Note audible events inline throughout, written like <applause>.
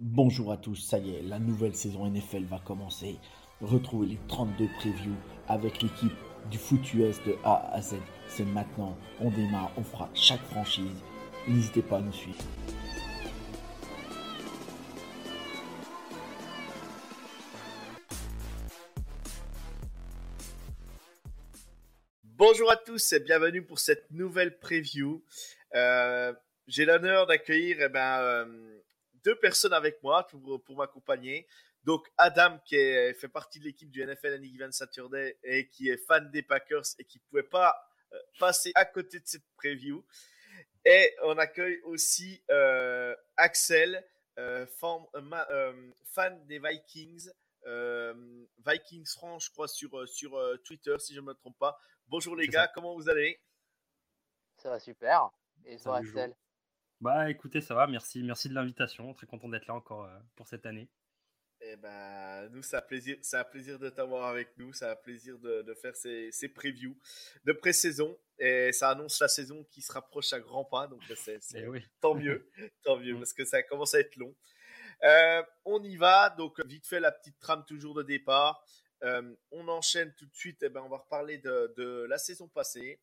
Bonjour à tous, ça y est, la nouvelle saison NFL va commencer. Retrouvez les 32 previews avec l'équipe du foot US de A à Z. C'est maintenant, on démarre, on fera chaque franchise. N'hésitez pas à nous suivre. Bonjour à tous et bienvenue pour cette nouvelle preview. Euh, J'ai l'honneur d'accueillir eh ben, euh, deux personnes avec moi pour, pour m'accompagner. Donc Adam qui est, fait partie de l'équipe du NFL Any Given Saturday et qui est fan des Packers et qui pouvait pas euh, passer à côté de cette preview. Et on accueille aussi euh, Axel, euh, fan, euh, fan des Vikings. Vikings France, je crois, sur, sur Twitter, si je ne me trompe pas. Bonjour les gars, ça. comment vous allez? Ça va super. Et toi, Salut. Axel? Bah écoutez, ça va, merci, merci de l'invitation. Très content d'être là encore euh, pour cette année. Eh ben, nous, c'est un plaisir, c'est un plaisir de t'avoir avec nous. C'est un plaisir de, de faire ces, ces previews de pré-saison. Et ça annonce la saison qui se rapproche à grands pas. Donc, c'est, c'est- Eh oui. tant mieux. <laughs> Tant mieux, Mm. parce que ça commence à être long. Euh, on y va. Donc, vite fait, la petite trame toujours de départ. Euh, on enchaîne tout de suite. Eh ben, on va reparler de, de la saison passée.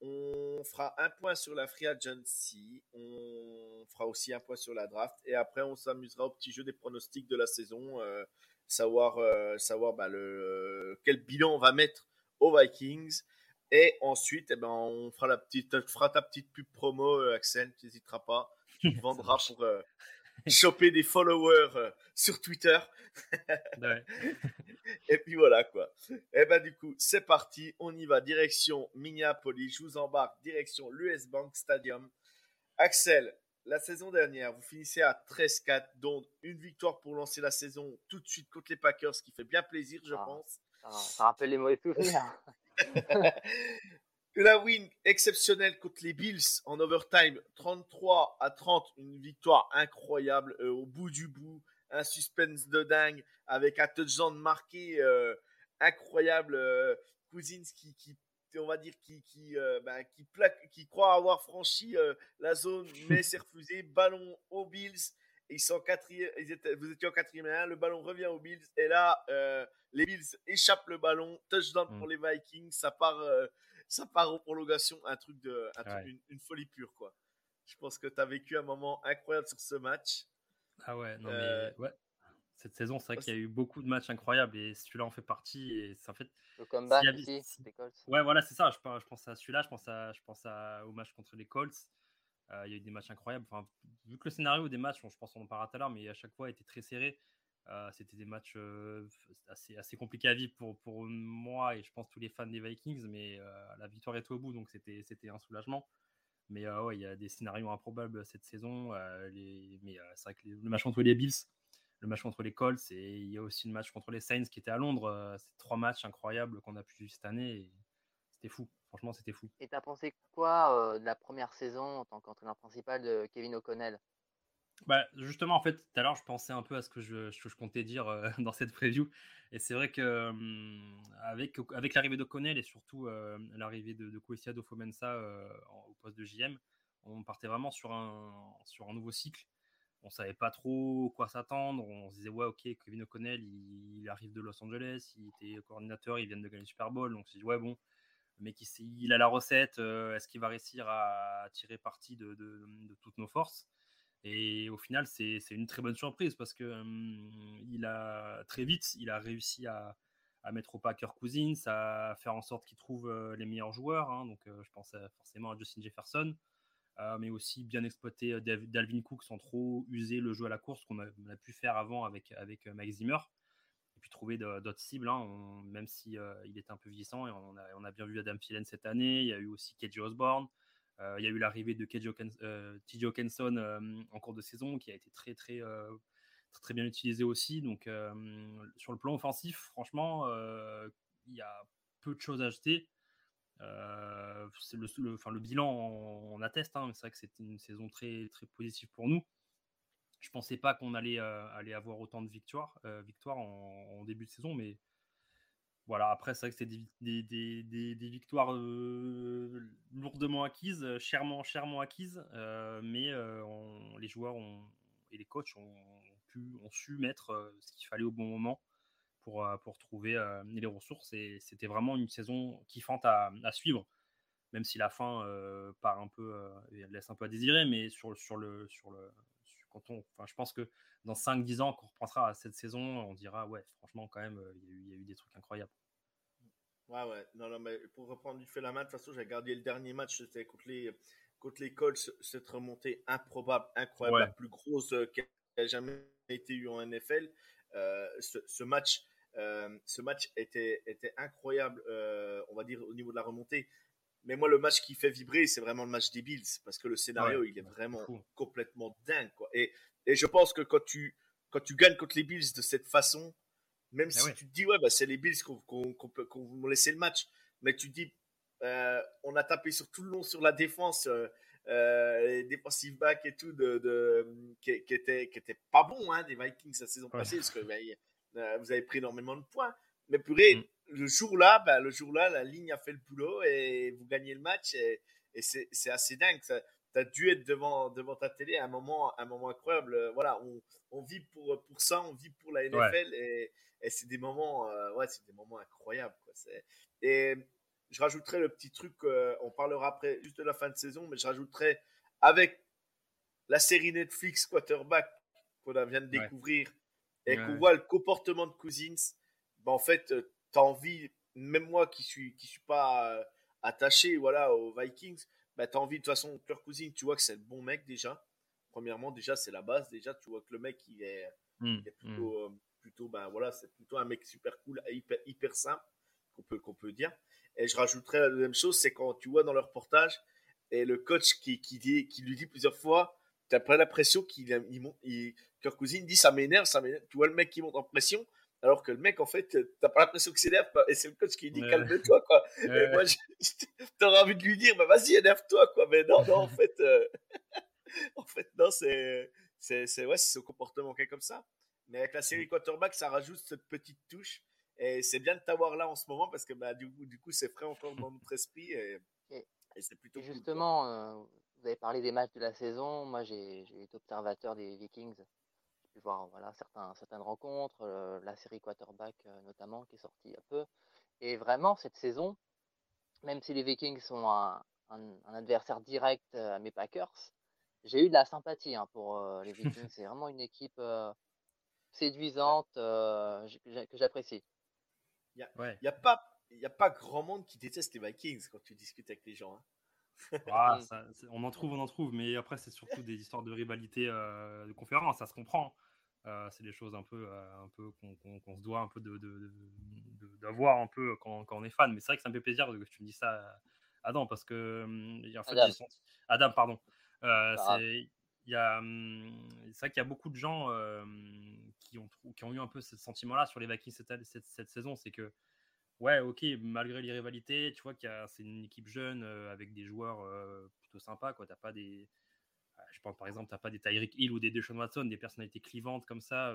On fera un point sur la free agency. On fera aussi un point sur la draft. Et après, on s'amusera au petit jeu des pronostics de la saison. euh, savoir euh, savoir bah, le, quel bilan on va mettre aux Vikings. Et ensuite, eh ben, on fera, la petite, tu feras ta petite pub promo, euh, Axel. Tu n'hésiteras pas. Tu <laughs> vendras pour euh, <laughs> choper des followers euh, sur Twitter. Ouais. <laughs> Et puis voilà quoi. Et ben du coup, c'est parti. On y va. Direction Minneapolis. Je vous embarque. Direction l'US Bank Stadium. Axel, la saison dernière, vous finissez à 13-4, dont une victoire pour lancer la saison tout de suite contre les Packers, ce qui fait bien plaisir, je Ah. pense. ça, ça rappelle les mauvais souvenirs. <laughs> La win exceptionnelle contre les Bills en overtime, 33 à 30, une victoire incroyable euh, au bout du bout, un suspense de dingue avec un touchdown marqué euh, incroyable. Euh, Cousins qui, qui, on va dire, qui, qui, ben, qui, plaque, qui croit avoir franchi la zone, <laughs> mais c'est refusé. Ballon aux Bills. Ils sont en quatrième, ils étaient, vous étiez en quatrième et un, le ballon revient aux Bills et là les Bills échappent le ballon, touchdown Mm. pour les Vikings, ça part, ça part en prolongation, un truc de, un truc- Ouais. une, une folie pure quoi. Je pense que tu as vécu un moment incroyable sur ce match. Ah ouais, non Euh, mais ouais. Cette saison, c'est vrai qu'il y a eu beaucoup de matchs incroyables et celui-là en fait partie. Et c'est en fait. Le comeback avait- des Colts. Ouais, voilà, c'est ça. Je, pense- je pense à celui-là, je pense, à, je pense à, au match contre les Colts. Euh, il y a eu des matchs incroyables. Enfin, vu que le scénario des matchs, bon, je pense qu'on en parlera tout à l'heure, mais à chaque fois était très serré. Euh, C'était des matchs euh, assez, compliqués à vivre pour, moi et je pense tous les fans des Vikings, mais euh, la victoire est au bout, donc c'était un soulagement. Mais il y a des scénarios improbables cette saison. mais c'est vrai que le match contre les Bills, le match contre les Colts, et il y a aussi le match contre les Saints qui était à Londres. c'est trois matchs incroyables qu'on a pu cette année. C'était fou. Franchement, c'était fou. Et t'as pensé quoi de la première saison en tant qu'entraîneur principal de Kevin O'Connell? Bah, justement, en fait, tout à l'heure, je pensais un peu à ce que je, comptais dire euh, <laughs> dans cette preview. Et c'est vrai que hum, avec, avec l'arrivée d'O'Connell et surtout euh, l'arrivée de, de Kwesi Adofo-Mensah, euh, au poste de JM, on partait vraiment sur un, nouveau cycle. On savait pas trop quoi s'attendre. On se disait, ouais, ok, Kevin O'Connell, il, arrive de Los Angeles, il était coordinateur, il vient de gagner le Super Bowl. Donc, on s'est dit, ouais, bon, mec, il, il a la recette. euh, Est-ce qu'il va réussir à tirer parti de toutes nos forces? Et au final, c'est une très bonne surprise parce que il a très vite, il a réussi à, à mettre au Packer Cousins, à faire en sorte qu'il trouve les meilleurs joueurs. hein. donc, je pense forcément à Justin Jefferson, mais aussi bien exploiter Dalvin Cook sans trop user le jeu à la course qu'on a, a pu faire avant avec, avec Mike Zimmer. Et puis trouver d'autres cibles, hein, même si il est un peu vieillissant. Et on, a, on a bien vu Adam Thielen cette année. Il y a eu aussi KJ Osborne. Euh, il y a eu l'arrivée de euh, TJ Hawkinson euh, en cours de saison qui a été très très euh, très bien utilisé aussi. Donc, sur le plan offensif, franchement, il y a peu de choses à acheter. le, le, enfin, le bilan on, atteste, hein, c'est vrai que c'était une saison très, très positive pour nous. Je pensais pas qu'on allait, aller avoir autant de victoires, victoires en, début de saison, mais voilà, après, c'est vrai que c'est des, victoires lourdement acquises, chèrement, chèrement acquises, mais les joueurs et les coachs ont, pu, ont su mettre ce qu'il fallait au bon moment pour, trouver les ressources. Et c'était vraiment une saison kiffante à, à suivre, même si la fin part un peu, laisse un peu à désirer, mais. Sur le quand on, enfin, je pense que dans 5-10 ans, quand on reprendra cette saison, on dira ouais, franchement, quand même, il y, a eu des trucs incroyables. Ouais, ouais. Non, non, mais pour reprendre du fait la main, de toute façon, j'ai gardé le dernier match, c'était contre les, contre les Colts, cette remontée improbable, incroyable, la plus grosse euh, qui a jamais été eue en NFL. Euh, ce, match, euh, ce match était, était incroyable, on va dire, au niveau de la remontée. Mais moi, le match qui fait vibrer, c'est vraiment le match des Bills, parce que le scénario, il est vraiment complètement dingue. Quoi. Et, et je pense que quand tu, quand tu gagnes contre les Bills de cette façon, même ah si tu te dis, ouais, bah, c'est les Bills qui ont laissé le match, mais tu te dis, euh, on a tapé sur tout le long sur la défense, euh, euh, les defensive back et tout, de, de qui, qui, était, qui était pas bon hein, des Vikings la saison passée, parce que bah, vous avez pris énormément de points. Mais purée, mm. Le jour-là, bah, le jour-là, la ligne a fait le boulot et vous gagnez le match. Et, et c'est assez dingue. Tu as dû être devant, devant ta télé à un moment, un moment incroyable. Voilà, on, on vit pour, pour ça, on vit pour la NFL. Et, et c'est des moments, euh, ouais, c'est des moments incroyables. Quoi. Et je rajouterai le petit truc, euh, on parlera après juste de la fin de saison, mais je rajouterai avec la série Netflix Quarterback qu'on vient de découvrir et qu'on voit le comportement de Cousins, ben en fait, euh, tu as envie, même moi qui suis qui suis pas attaché voilà aux Vikings, ben tu as envie de toute façon Kirk Cousins, tu vois que c'est le bon mec déjà. Premièrement, déjà c'est la base déjà, tu vois que le mec il est, mmh, il est plutôt mmh plutôt, ben voilà, c'est plutôt un mec super cool, hyper, hyper simple, qu'on peut, qu'on peut dire. Et je rajouterais la même chose, c'est quand tu vois dans le reportage, et le coach qui, qui, dit, qui lui dit plusieurs fois, tu as pas l'impression qu'il il, il, Cousine dit ça m'énerve, ça m'énerve. Tu vois le mec qui monte en pression, alors que le mec, en fait, t'as pas l'impression qu'il s'énerve, et c'est le coach qui dit calme-toi, quoi. Et moi, t'aurais envie de lui dire, bah vas-y, énerve-toi, quoi. Mais non, non, en fait, euh, <laughs> en fait, non, c'est, c'est, c'est, ouais, c'est son comportement qui est comme ça. Mais avec la série mm. quarterback, ça rajoute cette petite touche. Et c'est bien de t'avoir là en ce moment parce que bah, du coup, du coup c'est frais encore dans notre esprit. Et, <laughs> c'est plutôt. justement, euh, vous avez parlé des matchs de la saison. Moi, j'ai été observateur des Vikings. J'ai pu voir voilà, certains, certaines rencontres, euh, la série quarterback euh, notamment qui est sortie un peu. Et vraiment, cette saison, même si les Vikings sont un, un, adversaire direct à mes Packers, j'ai eu de la sympathie hein, pour les <laughs> Vikings. c'est vraiment une équipe séduisante euh, que j'apprécie. Il n'y a, pas, y a pas grand monde qui déteste les Vikings quand tu discutes avec les gens. Hein. Ah, on en trouve, on en trouve, mais après, c'est surtout des histoires de rivalité euh, de conférence, ça se comprend. Euh, c'est des choses un peu, un peu qu'on se doit un peu d'avoir de, de, un peu quand, quand, on est fan. Mais c'est vrai que ça me fait plaisir que tu me dis ça, Adam, parce que hum, en fait, Adam. Adam. pardon. c'est hum, c'est vrai qu'il y a beaucoup de gens qui, ont, qui ont eu un peu ce sentiment-là sur les Vikings cette, cette, cette, saison. C'est que, ouais, ok, malgré les rivalités, tu vois que c'est une équipe jeune avec des joueurs plutôt sympas. Tu n'as pas des. Ah, je pense par exemple, tu n'as pas des Tyreek Hill ou des Deshaun Watson, des personnalités clivantes comme ça,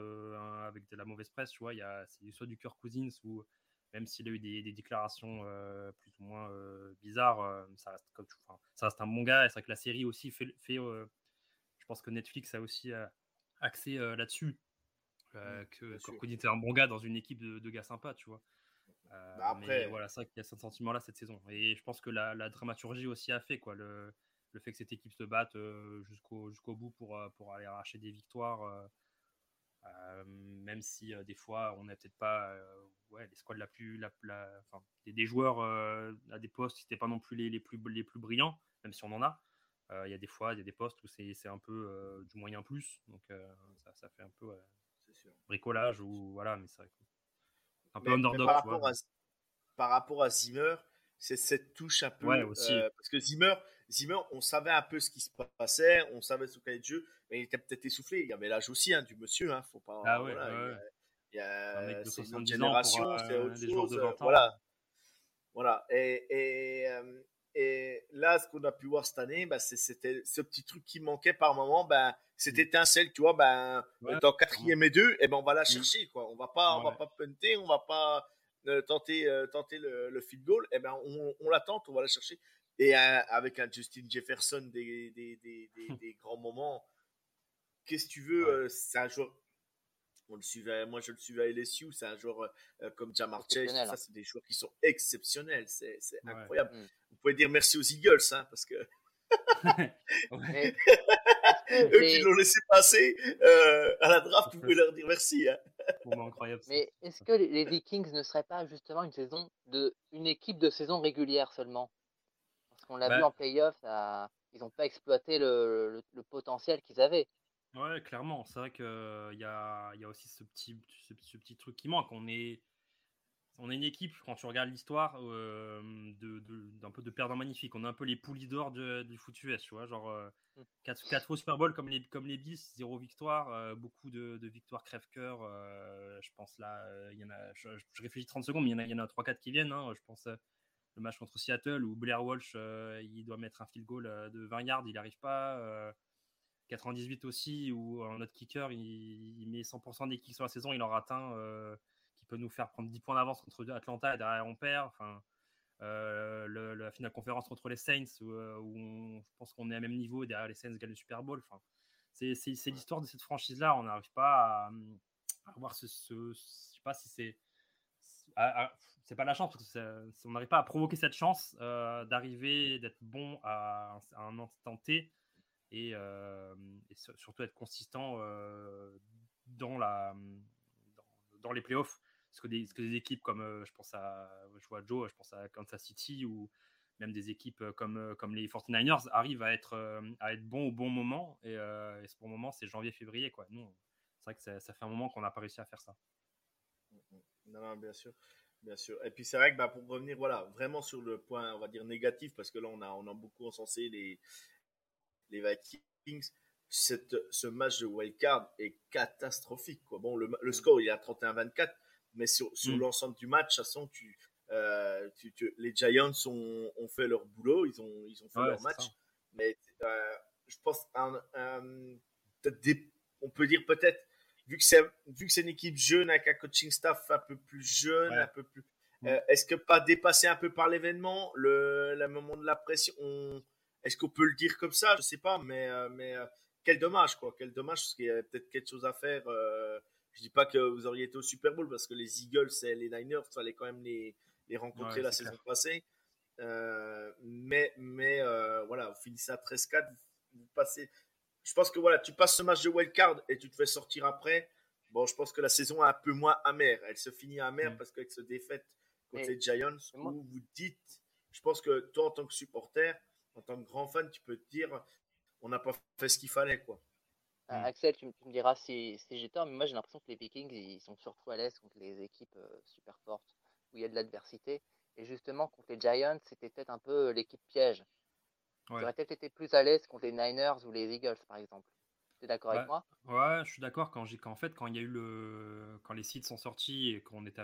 avec de la mauvaise presse. Tu vois, il y a, c'est soit du Kirk Cousins ou même s'il a eu des, des déclarations plus ou moins bizarres, ça, reste comme, ça reste un bon gars. Et c'est vrai que la série aussi fait, fait je pense que Netflix a aussi euh, axé euh, là-dessus. Euh, mmh, que Kirk était un bon gars dans une équipe de, gars sympas, tu vois. Bah, après, voilà, c'est vrai qu'il y a ce sentiment-là cette saison. Et je pense que la, dramaturgie aussi a fait quoi, le, le, fait que cette équipe se batte jusqu'au jusqu'au bout pour, pour aller arracher des victoires. même si des fois on n'a peut-être pas ouais, les squads la plus la, des, des, joueurs à des postes qui n'étaient pas non plus les, les, plus les plus brillants même si on en a il y a des fois, il y a des postes où c'est un peu du moyen plus, donc ça, ça, fait un peu bricolage ou voilà, mais c'est un peu underdog. Par rapport, à, par rapport à Zimmer, c'est cette touche un peu. Ouais, aussi. parce que Zimmer, Zimmer, on savait un peu ce qui se passait, on savait ce qu'il de jeu, mais il était peut-être essoufflé. Il y avait l'âge aussi hein, du monsieur, hein, faut pas. Ah ouais, Il y a, c'est une génération, c'est autre chose. voilà. Voilà. Et, et, et là, ce qu'on a pu voir cette année, bah, c'était ce petit truc qui manquait par moment. Ben, cette étincelle, tu vois, ben, en quatrième et deux, et ben, on va la chercher, quoi. On va pas, on va pas punter, on va pas euh, tenter, euh, tenter le, le, field goal. Et ben, on, on la tente, on va la chercher. Et euh, avec un Justin Jefferson des, des, des, des <laughs> grands moments, qu'est-ce que tu veux, c'est un joueur on le suivait, moi je le suivais à LSU, c'est un joueur euh, comme Jamar Chase, ça hein. c'est des joueurs qui sont exceptionnels, c'est incroyable. Mm. Vous pouvez dire merci aux Eagles, hein, parce que <laughs> <laughs> eux qui l'ont laissé passer euh, à la draft, vous pouvez leur dire merci. Hein. Mais est-ce que les Vikings ne seraient pas justement une saison de une équipe de saison régulière seulement? Parce qu'on l'a vu bah en playoff, ils n'ont pas exploité le potentiel qu'ils avaient. Ouais, clairement. C'est vrai qu'il y a, y a aussi ce petit, ce, petit truc qui manque. On est, on est une équipe, quand tu regardes l'histoire, de, d'un peu de perdants magnifiques. On est un peu les poulies d'or du foot US, tu vois. Genre 4, mmh. Super Bowl comme les, comme les bis, zéro victoire, beaucoup de, victoires crève-cœur. je pense là, il y en a, je, réfléchis 30 secondes, mais il y en a, il y en a 3-4 qui viennent. Hein. Je pense le match contre Seattle où Blair Walsh, il doit mettre un field goal de 20 yards, il n'arrive pas. 98 aussi, où euh, notre kicker, il, met 100% des kicks sur la saison, il en un euh, qui peut nous faire prendre 10 points d'avance contre Atlanta et derrière on perd. Enfin, euh, le, la finale conférence contre les Saints, où, on, je pense qu'on est à même niveau, derrière les Saints gagnent le Super Bowl. Enfin, c'est, l'histoire de cette franchise-là. On n'arrive pas à, avoir ce, ce, Je sais pas si c'est. c'est pas la chance, parce que on n'arrive pas à provoquer cette chance d'arriver, d'être bon à, à un instant T et, surtout être consistant dans, la, dans, les playoffs. Parce que des, que des équipes comme, je pense à, je vois Joe, je pense à Kansas City ou même des équipes comme, comme les 49ers arrivent à être, à être bons au bon moment. Et, ce bon moment, c'est janvier-février. Quoi. Nous, c'est vrai que ça, fait un moment qu'on n'a pas réussi à faire ça. Non, non, bien sûr. Bien sûr. Et puis c'est vrai que bah, pour revenir voilà, vraiment sur le point, on va dire négatif, parce que là on a, on a beaucoup encensé les, les Vikings, cette, ce match de wildcard est catastrophique. Quoi. Bon, le, le mm. score il est à 31-24, mais sur, sur mm. l'ensemble du match, de toute tu, euh, tu, tu, les Giants ont, ont, fait leur boulot, ils ont, ils ont fait leur match. Mais euh, je pense, un, on peut dire peut-être, vu que c'est vu que c'est une équipe jeune avec un coaching staff un peu plus jeune, un peu plus, mm. euh, est-ce que pas dépassé un peu par l'événement, le, le moment de la pression, on, est-ce qu'on peut le dire comme ça? Je sais pas, mais, euh, mais euh, quel dommage, quoi. Quel dommage, parce qu'il y a peut-être quelque chose à faire. Euh, je dis pas que vous auriez été au Super Bowl, parce que les Eagles et les Niners, il fallait quand même les, les rencontrer la saison passée. mais mais voilà, vous finissez à 13-4, vous, passez. Je pense que voilà, tu passes ce match de wildcard et tu te fais sortir après. Bon, je pense que la saison est un peu moins amère. Elle se finit amère mm. parce qu'avec ce défaite contre les Giants, où vous dites, je pense que toi en tant que supporter, en tant que grand fan, tu peux te dire, on n'a pas fait ce qu'il fallait, quoi. Ah, mm. Axel, tu, me diras si, si j'ai tort, mais moi j'ai l'impression que les Vikings, ils sont surtout à l'aise contre les équipes euh, super fortes, où il y a de l'adversité. Et justement, contre les Giants, c'était peut-être un peu l'équipe piège. Ouais. Ils auraient peut-être été plus à l'aise contre les Niners ou les Eagles, par exemple. Tu es d'accord avec moi? Ouais, je suis d'accord. Quand, j'ai, en fait, quand il y a eu le, quand les sites sont sortis et qu'on était,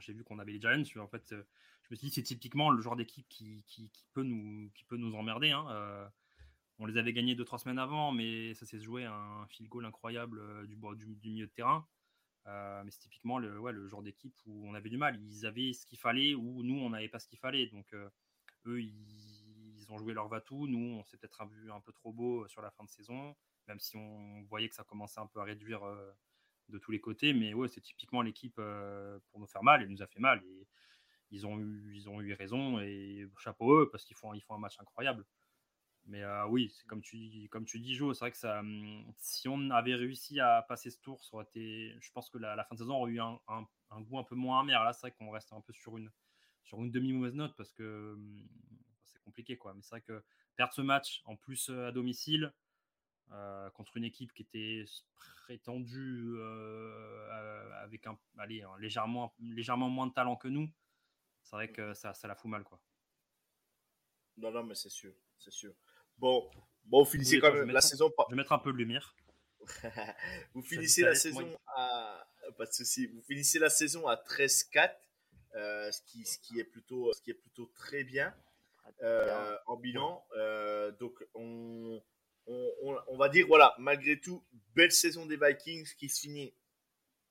j'ai vu qu'on avait les Giants, en fait, euh, je me suis dit c'est typiquement le genre d'équipe qui, qui, peut nous, qui peut nous emmerder. Hein. Euh, on les avait gagnés deux trois semaines avant, mais ça s'est joué un field goal incroyable euh, du, du, du milieu de terrain. Euh, mais c'est typiquement le, ouais, le genre d'équipe où on avait du mal. Ils avaient ce qu'il fallait, ou nous, on n'avait pas ce qu'il fallait. Donc, eux, ils, ont joué leur va-tout. Nous, on s'est peut-être vu un peu trop beau sur la fin de saison, même si on voyait que ça commençait un peu à réduire de tous les côtés. Mais ouais, c'est typiquement l'équipe pour nous faire mal et nous a fait mal. Et ils ont eu, ils ont eu raison et chapeau eux parce qu'ils font, ils font un match incroyable. Mais euh, oui, c'est comme tu, comme tu dis, Joe, c'est vrai que hum, si on avait réussi à passer ce tour, ça aurait été, je pense que la, fin de saison aurait eu un, un, goût un peu moins amer. Là, c'est vrai qu'on reste un peu sur une, sur une demi-mauvaise note parce que hum, c'est compliqué, quoi. Mais c'est vrai que perdre ce match, en plus euh, à domicile, euh, contre une équipe qui était prétendue avec un, allez, légèrement, légèrement moins de talent que nous, c'est vrai que ça, ça la fout mal, quoi. Non, non, mais c'est sûr. c'est sûr. Bon, bon, vous finissez quand même la saison. Je vais mettre un peu de lumière. <laughs> vous finissez la saison à <laughs> pas de souci. Vous finissez la saison à 13-4, euh, ce, qui, ce, qui est plutôt, ce qui est plutôt très bien euh, en bilan. Euh, donc, on, on, on, va dire, voilà, malgré tout, belle saison des Vikings qui se finit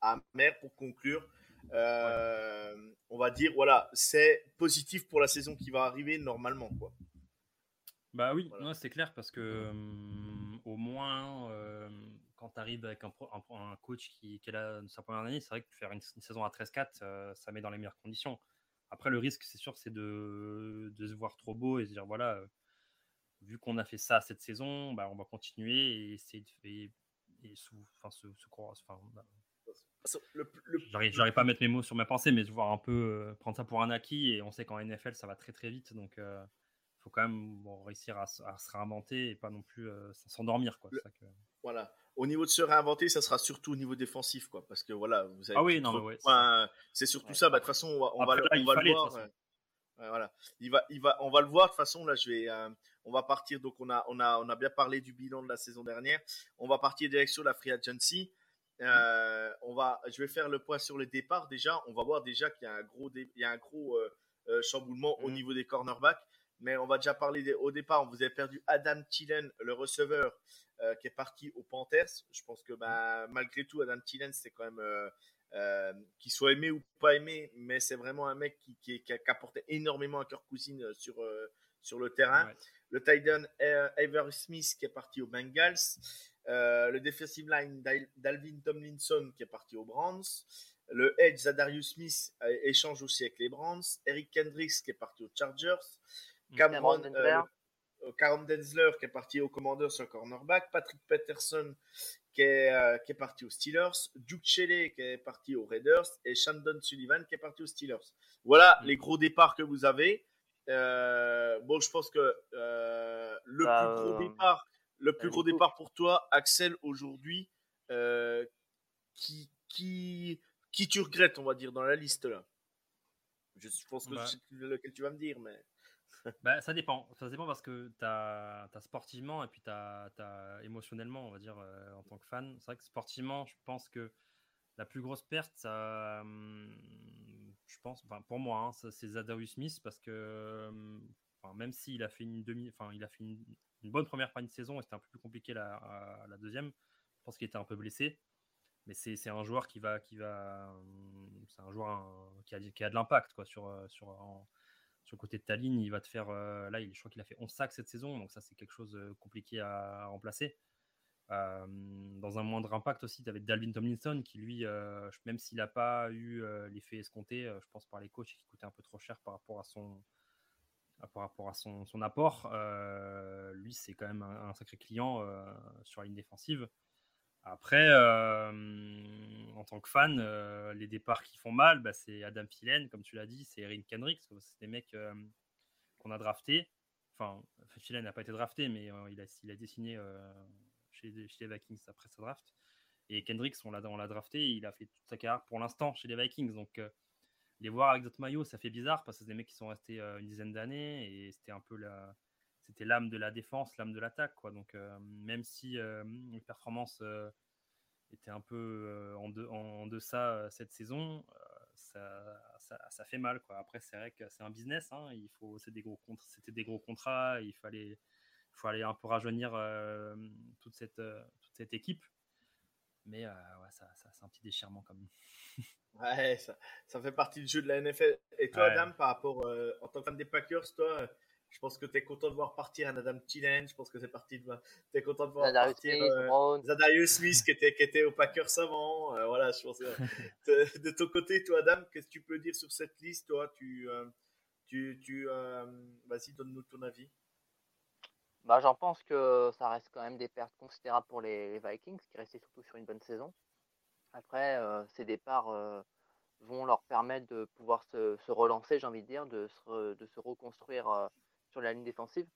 à mer pour conclure. On va dire, voilà, c'est positif pour la saison qui va arriver normalement. Quoi. Bah oui, c'est clair parce que au moins quand tu arrives avec un, un, coach qui, qui, est là sa première année, c'est vrai que faire une, saison à 13-4, euh, ça met dans les meilleures conditions. Après, le risque, c'est sûr, c'est de, de, se voir trop beau et se dire voilà, euh, vu qu'on a fait ça cette saison, bah, on va continuer et essayer de faire. Et sous, enfin, se, se enfin, bah, J'arrive pas à mettre mes mots sur mes pensées, mais voir un peu euh, prendre ça pour un acquis. Et on sait qu'en NFL, ça va très très vite. Donc, il faut quand même réussir à, à, se réinventer et pas non plus s'endormir. Quoi. Voilà au niveau de se réinventer, ça sera surtout au niveau défensif, quoi. Parce que voilà, vous avez. Ah oui, non, mais c'est surtout ça. Bah, de toute façon, on va, on va, le voir. Voilà, il va, il va, on va le voir. De toute façon, là, je vais, euh, on va partir. Donc, on a, on a, on a bien parlé du bilan de la saison dernière. On va partir direction la free agency. Euh, on va, je vais faire le point sur les départs déjà. On va voir déjà qu'il y a un gros, il y a un gros euh, chamboulement au mmh. niveau des cornerbacks mais on va déjà parler au départ. Vous avez perdu Adam Thielen, le receveur, qui est parti aux Panthers. Je pense que bah, malgré tout, Adam Thielen, c'est quand même euh, euh, qu'il soit aimé ou pas aimé, mais c'est vraiment un mec qui, qui, qui, a apporté énormément à Kirk Cousine sur, sur le terrain. Le Titan Avery Smith qui est parti aux Bengals. le defensive line d'Alvin Tomlinson qui est parti aux Browns. Le Edge Zadarius Smith échange aussi avec les Browns. Eric Kendricks qui est parti aux Chargers. Cameron, Cameron Denzler qui est parti au Commanders sur cornerback, Patrick Peterson qui est, euh, qui est parti aux Steelers, Duke Shelley qui est parti aux Raiders et Shandon Sullivan qui est parti aux Steelers. Voilà mm. les gros départs que vous avez. Euh, bon, je pense que euh, le bah, plus gros départ, le plus gros départ pour toi, Axel, aujourd'hui, qui, qui, qui tu regrettes, on va dire, dans la liste là? Je, pense que bah. c'est lequel tu vas me dire, mais. Bah, ça dépend. Ça dépend parce que tu as, sportivement et puis tu as, émotionnellement, on va dire, euh, en tant que fan. C'est vrai que sportivement, je pense que la plus grosse perte, ça, hum, je pense, pour moi, hein, c'est Zadarius Smith parce que même s'il a fait une demi, enfin, il a fait une, bonne première fin de saison et c'était un peu plus compliqué la, la deuxième. Je pense qu'il était un peu blessé. Mais c'est un joueur qui va, qui va, hum, c'est un joueur qui, a, qui a de l'impact quoi sur, sur sur le côté de ta ligne, il va te faire. Euh, là, je crois qu'il a fait 11 sacs cette saison, donc ça, c'est quelque chose de euh, compliqué à, remplacer. Euh, dans un moindre impact aussi, tu avais Dalvin Tomlinson qui, lui, même s'il n'a pas eu l'effet escompté, je pense par les coachs, qui coûtait un peu trop cher par rapport à son, apport. lui, c'est quand même un sacré client sur la ligne défensive. Après, euh, en tant que fan, euh, les départs qui font mal, bah, c'est Adam Thielen, comme tu l'as dit, c'est Erin Kendricks, c'est des mecs euh, qu'on a draftés. Enfin, Thielen n'a pas été drafté, mais il, a, il a dessiné chez, chez, les Vikings après sa draft. Et Kendricks, on l'a, drafté, il a fait toute sa carrière pour l'instant chez les Vikings. Donc, les voir avec d'autres maillots, ça fait bizarre parce que c'est des mecs qui sont restés une dizaine d'années et c'était un peu la, c'était l'âme de la défense, l'âme de l'attaque. Quoi. Donc, euh, même si euh, les performances euh, étaient un peu en, en, deçà cette saison, ça, ça, fait mal. Quoi. Après, c'est vrai que c'est un business. Hein. il faut, c'est des gros c'était des gros contrats. Il fallait, faut aller un peu rajeunir toute, cette, toute cette équipe. Mais ouais, ça, c'est un petit déchirement quand même. <laughs> ouais, ça, ça, fait partie du jeu de la NFL. Et toi, Adam, par rapport, en tant que fan des Packers, toi, je pense que tu es content de voir partir un Adam Thielen. Je pense que c'est parti de. Tu es content de voir partir euh, Zadarius Smith qui était, qui était au Packers avant. Euh, voilà, je pense. <laughs> de, ton côté, toi, Adam, qu'est-ce que tu peux dire sur cette liste Toi, tu. Euh, tu, tu Vas-y, donne-nous ton avis. Bah, J'en pense que ça reste quand même des pertes considérables pour les, Vikings, qui restaient surtout sur une bonne saison. Après, ces départs vont leur permettre de pouvoir se, se relancer, j'ai envie de dire, de se, de se reconstruire sur la ligne défensive.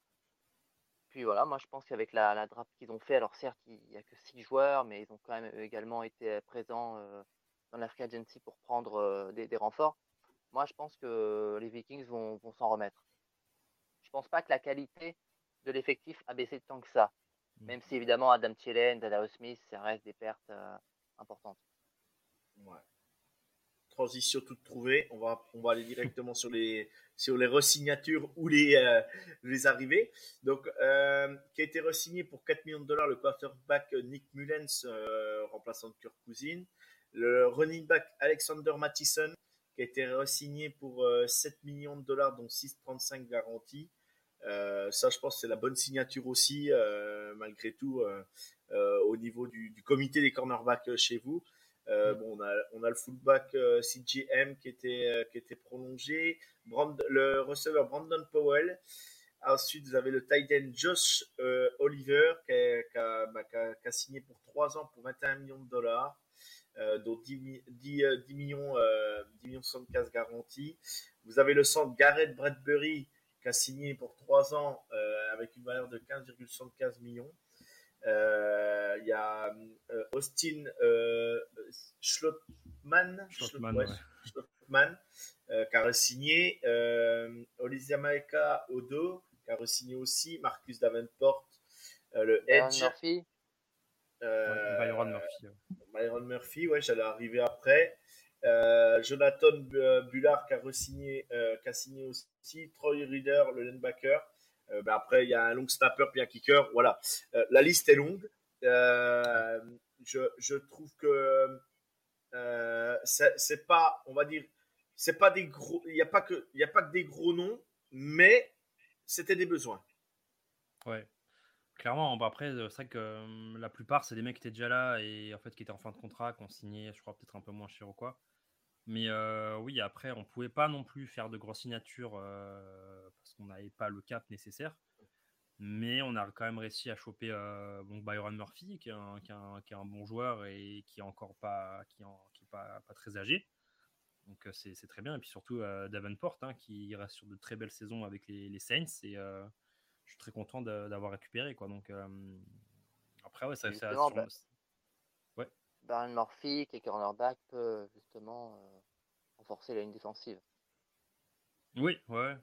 Puis voilà, moi je pense qu'avec la, la draft qu'ils ont fait, alors certes il n'y a que six joueurs, mais ils ont quand même également été présents euh, dans la free agency pour prendre euh, des, renforts. Moi je pense que les Vikings vont, s'en remettre. Je pense pas que la qualité de l'effectif a baissé tant que ça. Mm. Même si évidemment Adam Thielen, Dada Smith, ça reste des pertes euh, importantes. Ouais. Transition toute trouvée. On va, on va aller directement sur les, sur les resignatures ou les, euh, les arrivées. Donc, euh, qui a été resigné pour 4 millions de dollars le quarterback Nick Mullens, remplaçant de Kirk Cousine. Le running back Alexander Mattison, qui a été resigné pour 7 millions de dollars, dont 6,35 garantis. Euh, ça, je pense, c'est la bonne signature aussi, euh, malgré tout, euh, au niveau du, comité des cornerbacks chez vous. Mm. bon, on a, on a le fullback CGM qui était, qui était prolongé, le receveur Brandon Powell. Ensuite, vous avez le tight end Josh Oliver bah, qui a, signé pour 3 ans pour 21 millions de dollars, dont 10, 10, 10 millions, 10 millions 75 garantis. Vous avez le centre Garrett Bradbury a signé pour 3 ans euh, avec une valeur de 15,75 millions. Euh, il y a euh, Austin Schlottmann, Schlottmann, qui a signé. Olivia Maeka Odo, qui a signé aussi. Marcus Davenport, le Edge. Murphy. Byron Murphy. Byron Murphy, ouais, j'allais arriver après. Euh, Jonathan Bullard qui a, signé, euh, qui a signé aussi, Troy Reader, le linebacker. Euh, ben après, il y a un long snapper puis un kicker. Voilà, la liste est longue. Je, trouve que c'est pas, on va dire, c'est pas des gros, il n'y a pas que, il a pas que des gros noms, mais c'était des besoins. Ouais. Clairement, bah, après, c'est vrai que la plupart, c'est des mecs qui étaient déjà là et en fait qui étaient en fin de contrat, qui ont signé, je crois, peut-être un peu moins cher ou quoi. Mais oui, après, on pouvait pas non plus faire de grosses signatures parce qu'on n'avait pas le cap nécessaire. Mais on a quand même réussi à choper donc Byron Murphy, qui est, un, qui, est un, bon joueur et qui est encore pas, qui, qui est pas, pas, très âgé. Donc c'est très bien. Et puis surtout Davenport, hein, qui reste sur de très belles saisons avec les, les Saints. Et je suis très content d'avoir récupéré. Quoi. Donc après, ouais, ça, ça, Baron Murphy, qui est cornerback, peut justement euh, renforcer la ligne défensive. Oui, ouais.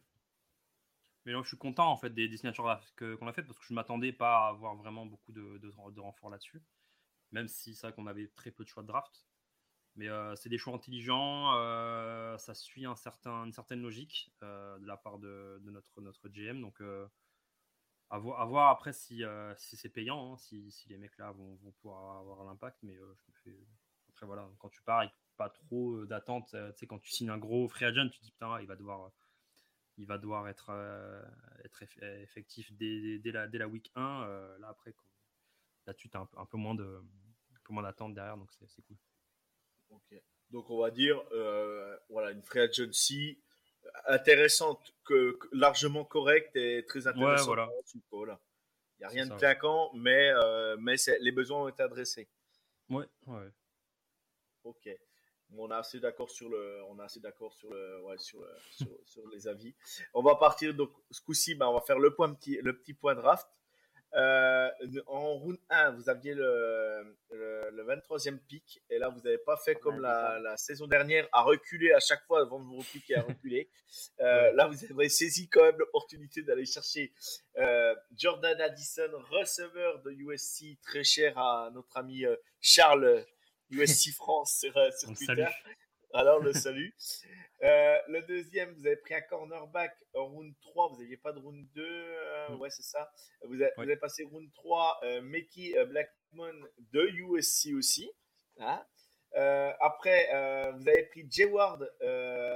Mais donc, je suis content en fait des, signatures qu'on a faites parce que je ne m'attendais pas à avoir vraiment beaucoup de, de, renforts là-dessus. Même si c'est vrai qu'on avait très peu de choix de draft. Mais euh, c'est des choix intelligents, euh, ça suit une certaine logique de la part de, notre, GM. Donc, à voir, après si, euh, c'est payant, hein, si, les mecs là vont, pouvoir avoir l'impact. Mais euh. Après, voilà, quand tu pars avec pas trop euh, d'attente, tu sais, quand tu signes un gros free agent, tu te dis putain, il va devoir, il va devoir être, être effectif dès, dès, la, dès la week 1. là, après, là-dessus, tu as un, peu moins de moins d'attente derrière, donc c'est cool. Ok. Donc, on va dire, voilà, une free agency intéressante, que, largement correcte et très intéressante. voilà. Il n'y a rien de claquant, mais, euh, mais les besoins ont été adressés. Ouais, ouais. Ok. On a assez d'accord sur le, on a assez d'accord sur le, ouais, <laughs> sur, sur, les avis. On va partir donc ce coup-ci, ben, on va faire le point petit, le petit point draft. Euh, en round 1, vous aviez le, le, 23e pic, et là, vous n'avez pas fait comme la, la, saison dernière, à reculer à chaque fois avant de vous repiquer, à reculer. <laughs> Euh, là, vous avez saisi quand même l'opportunité d'aller chercher euh, Jordan Addison, receveur de USC, très cher à notre ami Charles, USC <laughs> France sur, sur Twitter. Alors, le <laughs> salut. Euh, le deuxième, vous avez pris un cornerback en round 3, vous n'aviez pas de round 2, euh, mm. ouais, c'est ça. Vous avez, passé round 3, euh, Mickey Blackmon de USC aussi. Hein. après, vous avez pris Jay Ward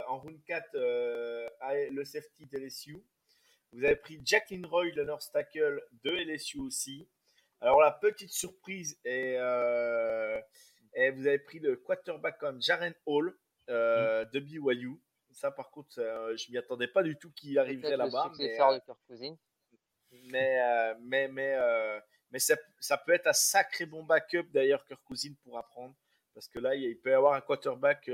en round 4 le safety de LSU. Vous avez pris Jacqueline Roy, le nurse tackle de LSU aussi. Alors, la petite surprise est, et vous avez pris le quarterback comme Jaren Hall euh, mm. de BYU. Ça, par contre, je m'y attendais pas du tout qu'il arriverait là-bas. Mais, euh, mais, euh, mais, mais, mais ça, ça, peut être un sacré bon backup d'ailleurs, Kirk Cousine pour apprendre. Parce que là, il peut y avoir un quarterback.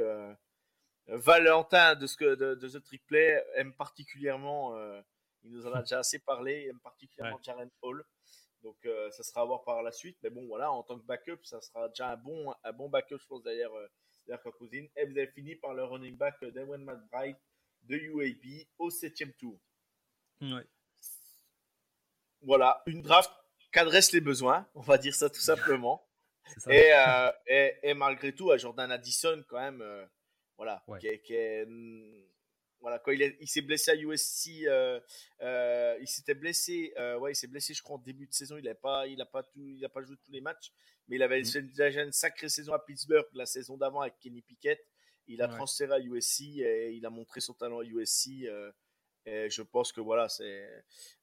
Valentin de, ce que, de, de The Triplet aime particulièrement, il nous en a <laughs> déjà assez parlé, aime particulièrement Jaren Hall. Donc, ça sera à voir par la suite. Mais bon, voilà, en tant que backup, ça sera déjà un bon, un bon backup, je pense, d'ailleurs, cousine. Et vous avez fini par le running back d'Ewan McBride de UAB au septième tour. Ouais. voilà, une draft qui adresse les besoins, <laughs> on va dire ça tout simplement. <laughs> Et, euh, et, et, malgré tout, à Jordan Addison, quand même, euh, voilà, qui est, mm, voilà, quand il, il s'est blessé à USC, euh, euh, il s'était blessé, euh, ouais, il s'est blessé, je crois, en début de saison. Il n'a pas, il a pas tout, il a pas joué tous les matchs, mais il avait mm. déjà une sacrée saison à Pittsburgh la saison d'avant avec Kenny Pickett. Il a transféré à USC et il a montré son talent à USC. et je pense que voilà, c'est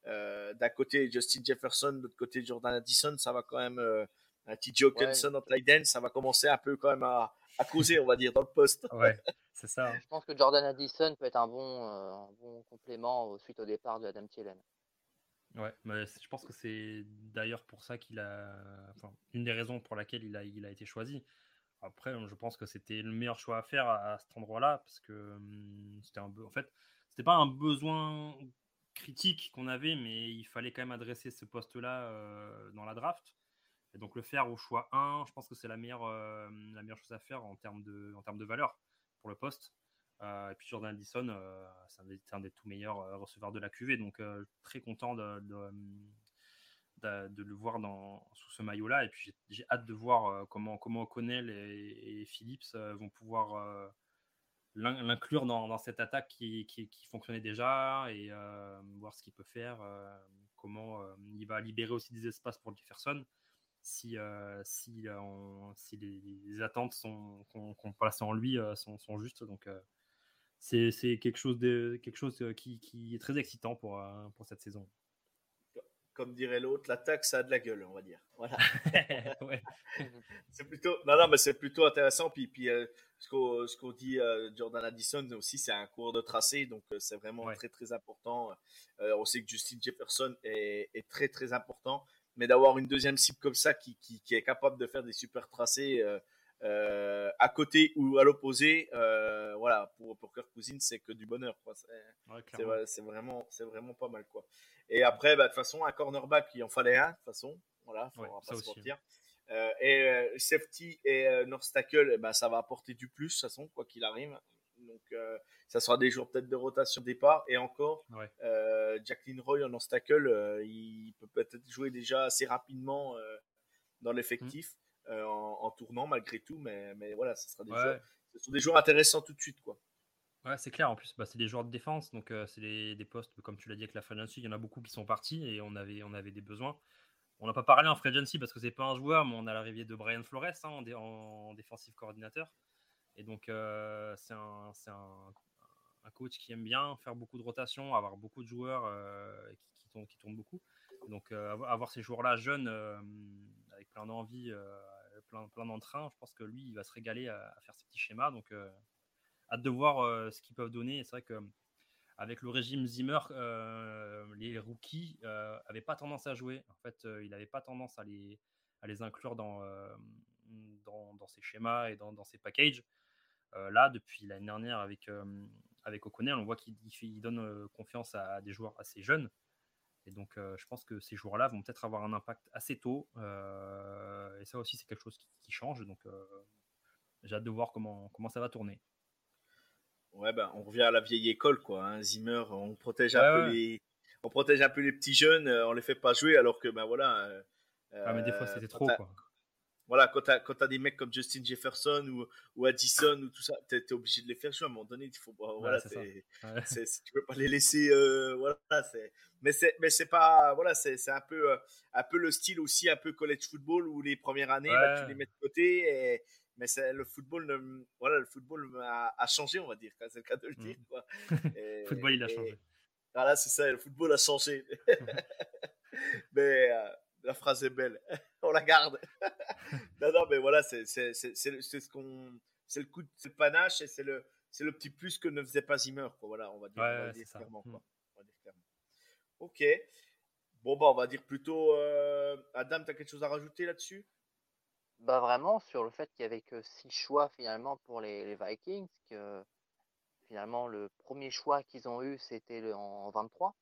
d'un côté Justin Jefferson, de l'autre côté Jordan Addison, ça va quand même un TJ Hawkinson en tight ça va commencer un peu quand même à, à causer, on va dire, dans le poste. Ouais, c'est ça. Hein. Je pense que Jordan Addison peut être un bon, euh, un bon complément suite au départ de Adam Thielen. Ouais, mais je pense que c'est d'ailleurs pour ça qu'il a. Enfin, une des raisons pour laquelle il a, il a été choisi. Après, je pense que c'était le meilleur choix à faire à, cet endroit-là, parce que hum, c'était un peu. En fait, c'était pas un besoin critique qu'on avait, mais il fallait quand même adresser ce poste-là euh, dans la draft. Et donc le faire au choix 1, je pense que c'est la meilleure, euh, la meilleure chose à faire en termes de, en termes de valeur pour le poste. Euh, et puis Jordan Addison, euh, c'est un, des tout meilleurs receveurs de la QV, donc très content de, de, le voir dans, sous ce maillot-là. Et puis j'ai hâte de voir comment, comment O'Connell et, Phillips vont pouvoir l'inclure dans, dans, cette attaque qui, qui, qui, fonctionnait déjà et voir ce qu'il peut faire, comment il va libérer aussi des espaces pour Jefferson si, euh, si, euh, si les, attentes sont, qu'on, qu'on place en lui euh, sont, sont, justes. Donc, c'est, quelque chose, de, quelque chose qui, qui est très excitant pour, pour cette saison. Comme dirait l'autre, l'attaque, ça a de la gueule, on va dire. Voilà. <laughs> <laughs> c'est plutôt, non, non, mais c'est plutôt intéressant. Puis, puis ce, qu'on, ce qu'on dit Jordan Addison aussi, c'est un cours de tracé, donc c'est vraiment très, très important. on sait que Justin Jefferson est, est très, très important mais d'avoir une deuxième cible comme ça qui, qui, qui, est capable de faire des super tracés euh, euh, à côté ou à l'opposé, euh, voilà, pour, pour Kirk Cousins, c'est que du bonheur. C'est ouais, vraiment, vraiment pas mal. Quoi. Et après, bah, de toute façon, un cornerback, il en fallait un, de toute façon. Voilà, faut pas se mentir. Euh, et safety et North Tackle, bah, ça va apporter du plus, de toute façon, quoi qu'il arrive. Donc, ça sera des jours peut-être de rotation départ. Et encore, euh, Jacqueline Roy en obstacle, euh, il peut peut-être jouer déjà assez rapidement euh, dans l'effectif mm. en, tournant malgré tout. Mais, mais voilà, ce, sera des joueurs, ce sont des joueurs intéressants tout de suite. Quoi. Ouais, c'est clair. En plus, bah, c'est des joueurs de défense. Donc, c'est des, postes, comme tu l'as dit avec la Free il y en a beaucoup qui sont partis et on avait, on avait des besoins. On n'a pas parlé en free agency parce que c'est pas un joueur, mais on a l'arrivée de Brian Flores hein, en, en, défensif coordinateur. Et donc, c'est un, un, un coach qui aime bien faire beaucoup de rotation, avoir beaucoup de joueurs euh, qui, qui, tournent, beaucoup. Donc euh, avoir ces joueurs-là jeunes, euh, avec plein d'envie, plein, plein d'entrain, je pense que lui, il va se régaler à, faire ces petits schémas. Donc hâte de voir ce qu'ils peuvent donner. c'est vrai que avec le régime Zimmer, les rookies n'avaient pas tendance à jouer. En fait, il n'avait pas tendance à les, à les inclure dans, dans, dans, ses schémas et dans, dans ses packages. Là, depuis l'année dernière, avec, avec O'Connell, on voit qu'il donne euh, confiance à, des joueurs assez jeunes. Et donc, euh, je pense que ces joueurs-là vont peut-être avoir un impact assez tôt. Euh, et ça aussi, c'est quelque chose qui, change. Donc, j'ai hâte de voir comment, comment ça va tourner. Ouais, ben, on revient à la vieille école, quoi. Hein. Zimmer, on protège, un peu Les, on protège un peu les petits jeunes, on les fait pas jouer, alors que, ben voilà. ah, mais des fois, c'était trop, quoi voilà, quand tu as, des mecs comme Justin Jefferson ou, ou Addison ou tout ça, tu es, obligé de les faire jouer à un moment donné. Il faut, voilà, tu peux pas les laisser. Euh, voilà, mais c'est mais c'est pas voilà, c'est un peu euh, un peu le style aussi un peu college football où les premières années, bah, tu les mets de côté. Et, mais le football, voilà, le football a, a, changé, on va dire. C'est le cas de le dire. le <laughs> football, il a changé. voilà, c'est ça, le football a changé. <laughs> <laughs> mais euh, la phrase est belle. <laughs> On la garde. <laughs> non, non, mais voilà, c'est ce qu'on. C'est le coup de le panache et c'est le, le petit plus que ne faisait pas Zimmer. Quoi. Voilà, on va dire, on va dire clairement, quoi. On va dire clairement. Ok. Bon, bah, on va dire plutôt. Euh... Adam, tu as quelque chose à rajouter là-dessus? Bah, vraiment, sur le fait qu'il y avait que six choix finalement pour les, les Vikings, que finalement, le premier choix qu'ils ont eu, c'était en 23.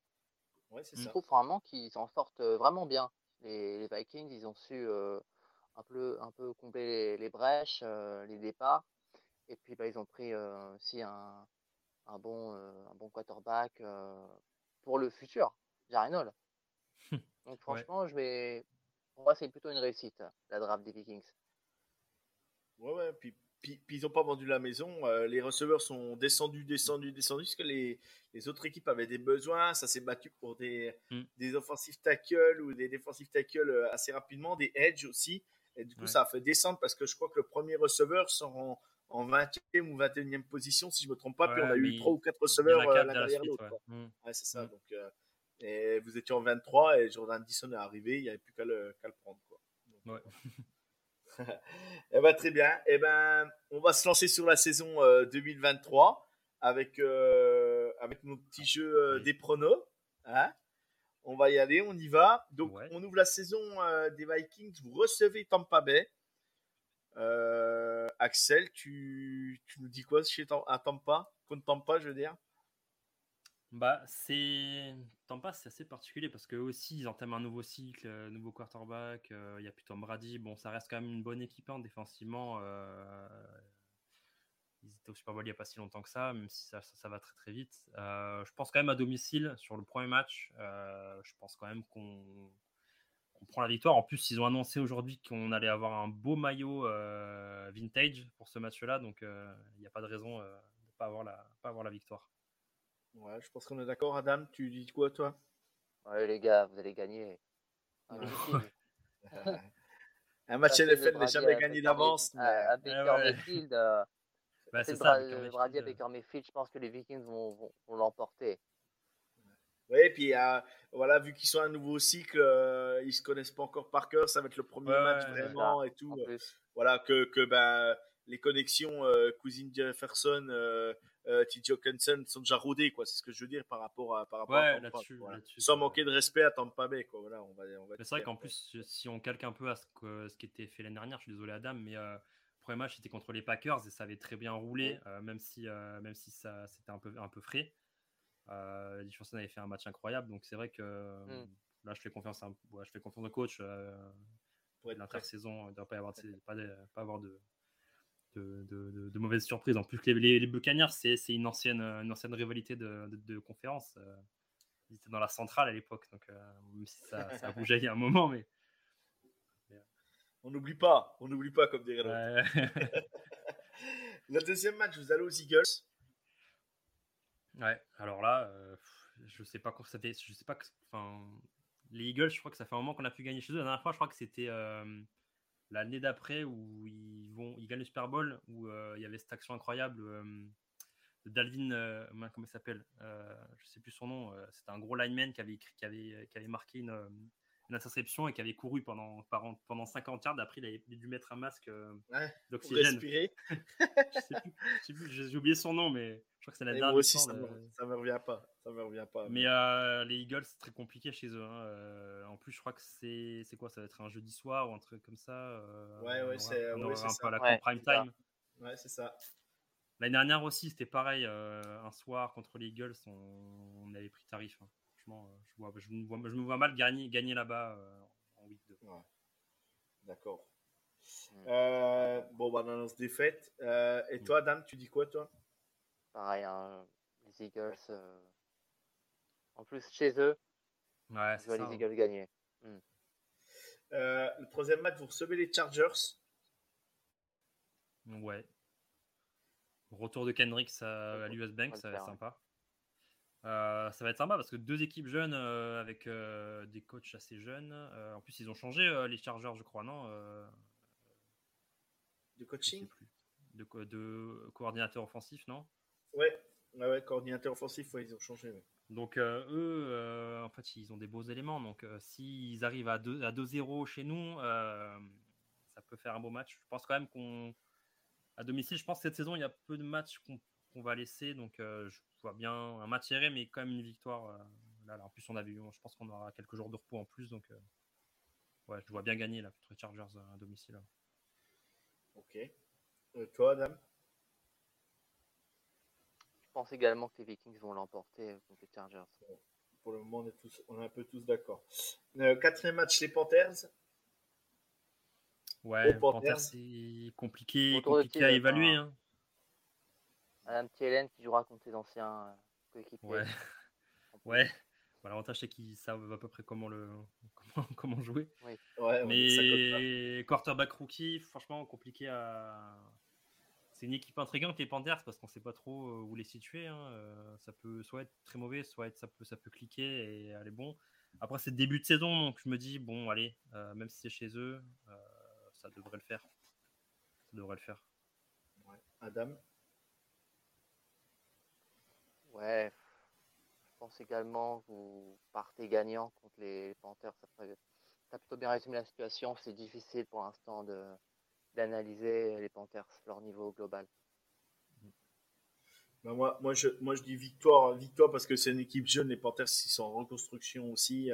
Ouais, je trouve vraiment qu'ils s'en sortent euh, vraiment bien. Les, Vikings, ils ont su euh, un, peu, un peu combler les, brèches, euh, les départs. Et puis, bah, ils ont pris aussi un, un, bon, un bon quarterback pour le futur, Jarenol. <laughs> Donc franchement, je vais. Pour moi, c'est plutôt une réussite, la draft des Vikings. Ouais, ouais, puis, puis, ils n'ont pas vendu la maison. Euh, les receveurs sont descendus, descendus, descendus, parce que les, les autres équipes avaient des besoins. Ça s'est battu pour des, Mm. des offensive tackles ou des défensive tackles euh, assez rapidement, des edge aussi. Et du coup, Ouais. ça a fait descendre parce que je crois que le premier receveur sort en, en 20e ou 21e position, si je me trompe pas. puis on a eu trois ou quatre Il y en receveurs a euh, l'un la derrière l'autre. ouais. Mm. C'est ça. Mm. Donc, euh, et vous étiez en 23 et Jordan Dyson est arrivé. Il n'y avait plus qu'à le, prendre. Quoi. Donc. <laughs> <laughs> eh ben, très bien. Eh ben, on va se lancer sur la saison euh, 2023 avec, euh, avec nos petits jeux euh, des pronos. Hein on va y aller, on y va. Donc, Ouais. on ouvre la saison euh, des Vikings. Vous recevez Tampa Bay. Euh, Axel, tu, tu nous dis quoi chez à Tampa? Contre Tampa, je veux dire Bah, c'est. Tampa, c'est assez particulier parce qu'eux aussi, ils entament un nouveau cycle, euh, nouveau quarterback. euh, Il y a plus Tom Brady. Bon, ça reste quand même une bonne équipe hein, défensivement. euh, Ils étaient au Super Bowl il n'y a pas si longtemps que ça, même si ça, ça, ça va très très vite. Euh, je pense quand même à domicile sur le premier match. euh, je pense quand même qu'on prend la victoire. En plus, ils ont annoncé aujourd'hui qu'on allait avoir un beau maillot euh, vintage pour ce match-là, donc euh, il n'y a pas de raison euh, de ne pas, pas avoir la victoire. Ouais, je pense qu'on est d'accord. Adam, tu dis quoi, toi? Ouais, les gars, vous allez gagner. <laughs> Un match NFL n'est jamais gagné d'avance. Ouais. Mayfield, euh, Bah, Brady je pense que les Vikings vont, vont, vont l'emporter. Oui, puis euh, voilà, vu qu'ils sont un nouveau cycle, euh, ils se connaissent pas encore par cœur, ça va être le premier Ouais, match vraiment et tout. Plus, Voilà, que, que ben, les connexions euh, cousine Jefferson, euh, euh, TJ Hawkinson sont déjà rodées, quoi. C'est ce que je veux dire par rapport à, par rapport à Ouais, Tampa, là-dessus, voilà. là-dessus, Sans manquer de respect à Tampa Bay, quoi. Voilà, on va, on va Mais c'est vrai qu'en plus, si on calque un peu à ce, que, ce qui était fait l'année dernière, je suis désolé Adam, mais euh, le premier match c'était contre les Packers et ça avait très bien roulé, euh, même si, euh, même si ça c'était un peu, un peu frais. Euh, Jefferson avait fait un match incroyable, donc c'est vrai que euh, là je fais confiance, à, un- ouais, je fais confiance au coach. Euh, Pour être. L'intersaison, il ne doit pas y avoir, de- pas, de- pas avoir de, de, de, de- de mauvaises surprises. En plus, les, les, les Buccaneers, c'est c'est une ancienne, une ancienne rivalité de, de, conférence. euh, Ils étaient dans la centrale à l'époque, donc euh, même si ça, ça <laughs> a bougé il y a un moment, mais On n'oublie pas, on n'oublie pas, comme dirait l'autre. Ouais. <laughs> Le deuxième match, vous allez aux Eagles. Ouais, alors là, euh, je sais pas quand ça fait, je sais pas que, enfin, les Eagles, je crois que ça fait un moment qu'on a pu gagner chez eux. La dernière fois, je crois que c'était euh, l'année d'après où ils vont, ils gagnent le Super Bowl où euh, il y avait cette action incroyable euh, de Dalvin, euh, comment il s'appelle, je sais plus son nom. c'était un gros lineman qui avait qui avait, qui avait marqué une, une interception et qui avait couru pendant, pendant, pendant 50 yards. Après, il avait dû mettre un masque euh, Ouais, d'oxygène. <laughs> j'ai oublié son nom, mais je crois que c'est la Et dernière moi aussi, ça de- me, ça me revient pas. Ça me revient pas. mais euh, les Eagles, c'est très compliqué chez eux. hein. Euh, en plus, je crois que c'est c'est quoi Ça va être un jeudi soir ou un truc comme ça. euh, Ouais, ouais, c'est- ouais, un ça. peu à la Ouais, prime time. Ouais, c'est ça. L'année dernière aussi, c'était pareil. euh, un soir contre les Eagles, on, on avait pris tarif. hein. Franchement, euh, je, vois, je, me vois, je me vois mal gagner, gagner là-bas euh, en week 2. Ouais. D'accord. Mm. Euh, bon, bah, on annonce défaite. Euh, et toi, Adam, tu dis quoi, toi? Pareil, hein, les Eagles. euh, En plus, chez eux, Ouais, je c'est vois ça. les hein. Eagles gagner. Euh, Le troisième match, vous recevez les Chargers. Ouais. Retour de Kendrick à, à l'US Bank, ça va être ouais. sympa. Euh, ça va être sympa parce que deux équipes jeunes euh, avec euh, des coachs assez jeunes. En plus, ils ont changé les Chargers, je crois, non De coaching. De, de coordinateur offensif, non Ouais. Ouais, ouais, coordinateur offensif, ouais, ils ont changé. ouais. Donc eux, en fait, ils ont des beaux éléments. Donc s'ils arrivent à 2 à 2-0 chez nous, ça peut faire un beau match. Je pense quand même qu'on à domicile, je pense que cette saison, il y a peu de matchs qu'on qu'on va laisser. Donc euh, je vois bien un match serré, mais quand même une victoire. euh, là, là, en plus, on a vu, je pense qu'on aura quelques jours de repos en plus. Donc euh, ouais, je vois bien gagner là, contre les Chargers euh, à domicile. là. Ok. Euh, toi, Adam? Je pense également que les Vikings vont l'emporter contre les Chargers. Pour le moment, on est, tous, on est un peu tous d'accord. Euh, quatrième match, les Panthers? Ouais, Panthers. Panthers, c'est compliqué, compliqué à évaluer. hein. Madame Thielen qui jouera contre ses anciens euh, coéquipiers. Ouais. <laughs> Ouais. L'avantage, c'est qu'ils savent à peu près comment, le, <laughs> comment, jouer. Ouais, mais quarterback rookie, franchement, compliqué à. C'est une équipe intrigante, les Panthers, parce qu'on ne sait pas trop euh, où les situer. Hein. Euh, ça peut soit être très mauvais, soit être, ça, peut, ça peut cliquer et aller bon. Après, c'est début de saison, donc je me dis, bon, allez, euh, même si c'est chez eux, ça devrait le faire. Ça devrait le faire. Adam? Ouais, je pense également que vous partez gagnant contre les Panthers. Ça, as plutôt bien résumé la situation. C'est difficile pour l'instant de, d'analyser les Panthers, leur niveau global. Ben moi, moi, je, moi, je dis victoire, victoire parce que c'est une équipe jeune. Les Panthers, ils sont en reconstruction aussi.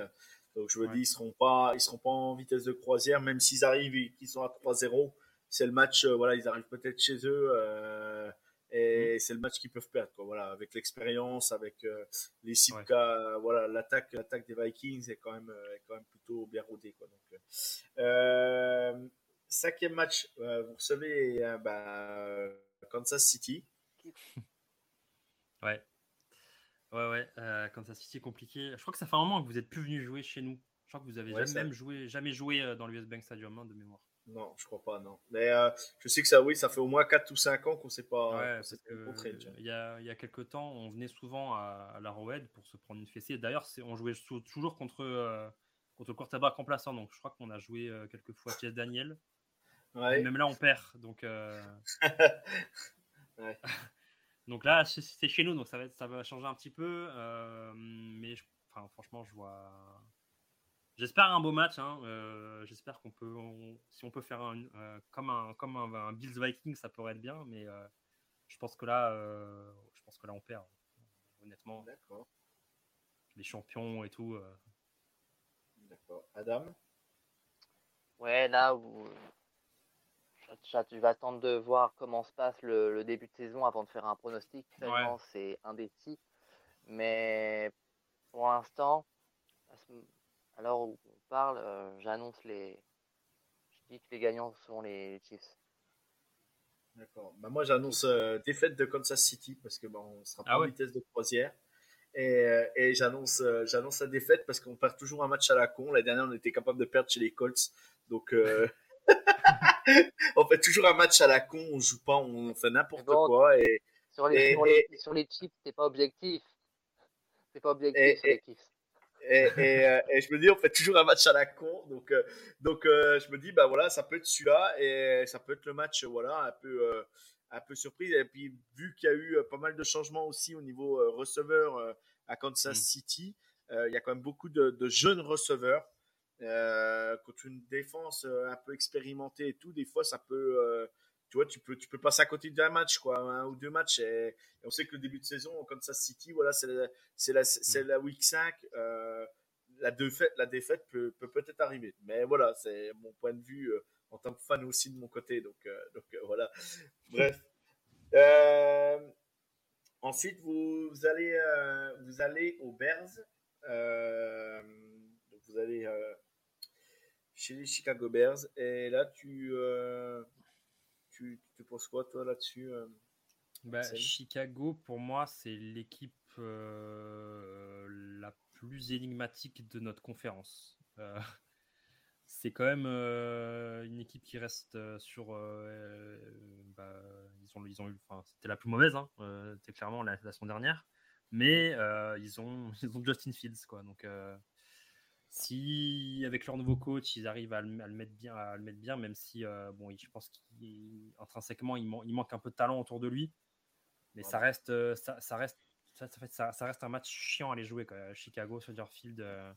Donc, je me dis, ils seront pas, ils seront pas en vitesse de croisière, même s'ils arrivent et qu'ils sont à 3-0. C'est le match, euh, voilà, ils arrivent peut-être chez eux. Euh, et mm. c'est le match qu'ils peuvent perdre, quoi. Voilà, avec l'expérience, avec euh, les Sipka, voilà, l'attaque, l'attaque des Vikings est quand même, est quand même plutôt bien rodée, quoi. Donc, euh, cinquième match, vous recevez bah, Kansas City. <laughs> Ouais. Ouais, ouais. Kansas City compliqué. Je crois que ça fait un moment que vous êtes plus venu jouer chez nous. Je crois que vous avez jamais, même joué, jamais joué dans l'US Bank Stadium hein, de mémoire. Non, je crois pas, non. Mais euh, je sais que ça, oui, ça fait au moins 4 ou 5 ans qu'on ne s'est pas, ouais, Il y a, il y a quelques temps, on venait souvent à, la Roed pour se prendre une fessée. D'ailleurs, on jouait toujours contre, euh, contre le quarterback remplaçant. Donc, je crois qu'on a joué euh, quelques fois Chase Daniel. Ouais. Même là, on perd. Donc, euh, <laughs> ouais. <laughs> donc là, c'est chez nous. Donc, ça va, ça va changer un petit peu. mais enfin, franchement, je vois J'espère un beau match. Hein. Euh, j'espère qu'on peut, si on peut faire un, euh, comme un comme un, Bills Vikings, ça pourrait être bien. Mais euh, je pense que là, je pense que là, on perd. Honnêtement. D'accord. Les champions et tout. D'accord. Adam? Ouais, là où tu vas attendre de voir comment se passe le, début de saison avant de faire un pronostic. Finalement, c'est indécis. Mais pour l'instant, alors où on parle, euh, j'annonce les. Je dis que les gagnants sont les Chiefs. D'accord. Bah moi, j'annonce euh, défaite de Kansas City parce que bon, on sera pas ah en vitesse de croisière. Et, euh, et j'annonce, j'annonce la défaite parce qu'on perd toujours un match à la con. La dernière, on était capable de perdre chez les Colts. Donc, <laughs> on fait toujours un match à la con. On joue pas, on fait n'importe quoi. Et, sur les, sur, les, sur les Chiefs, c'est pas objectif. C'est pas objectif sur les Chiefs. Euh, et, je me dis, on fait toujours un match à la con. Donc, euh, donc euh, je me dis, bah voilà, ça peut être celui-là et ça peut être le match, voilà, un peu, un peu surprise. Et puis, vu qu'il y a eu pas mal de changements aussi au niveau receveur à Kansas mm. City, il y a quand même beaucoup de, jeunes receveurs. contre une défense un peu expérimentée et tout, des fois, ça peut tu vois, tu peux, tu peux passer à côté d'un match, quoi, un ou deux matchs. Et, on sait que le début de saison, Kansas City, voilà, c'est la, c'est la, c'est la week 5. Euh, la, défaite, la défaite peut, peut peut-être arriver. Mais voilà, c'est mon point de vue euh, en tant que fan aussi de mon côté. Donc, euh, donc voilà. <laughs> Bref. ensuite, vous, vous allez, vous allez aux Bears. donc vous allez chez les Chicago Bears. Et là, tu tu, tu penses quoi, toi, là-dessus euh, bah, Chicago, pour moi, c'est l'équipe euh, la plus énigmatique de notre conférence. Euh, c'est quand même une équipe qui reste sur. Bah, ils ont, ils ont eu, c'était la plus mauvaise, hein, c'était clairement la, la semaine dernière, mais ils ont, <laughs> ils ont Justin Fields, quoi. Donc si avec leur nouveau coach ils arrivent à le, mettre bien, à le mettre bien, même si euh, bon, je pense qu'intrinsèquement il, il, manque un peu de talent autour de lui, mais ça reste, euh, ça, ça reste, ça, ça, ça, reste un match chiant à aller jouer. Quoi. Chicago, Soldier Field, euh,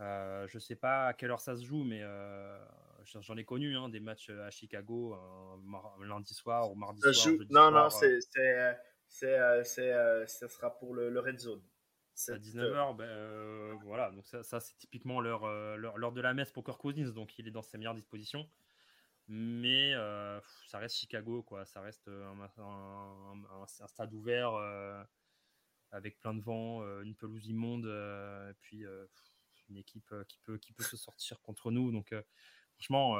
euh, je sais pas à quelle heure ça se joue, mais j'en ai connu hein, des matchs à Chicago lundi soir ou mardi soir. non, non, c'est, c'est, ça sera pour le, le red zone à 19h, ben, euh, voilà, donc ça, ça c'est typiquement l'heure, euh, l'heure de la messe pour Kirk Cousins, donc il est dans ses meilleures dispositions. Mais euh, ça reste Chicago, quoi. Ça reste un, stade ouvert avec plein de vent, une pelouse immonde, et puis une équipe qui peut, qui peut se sortir contre nous. Donc, franchement,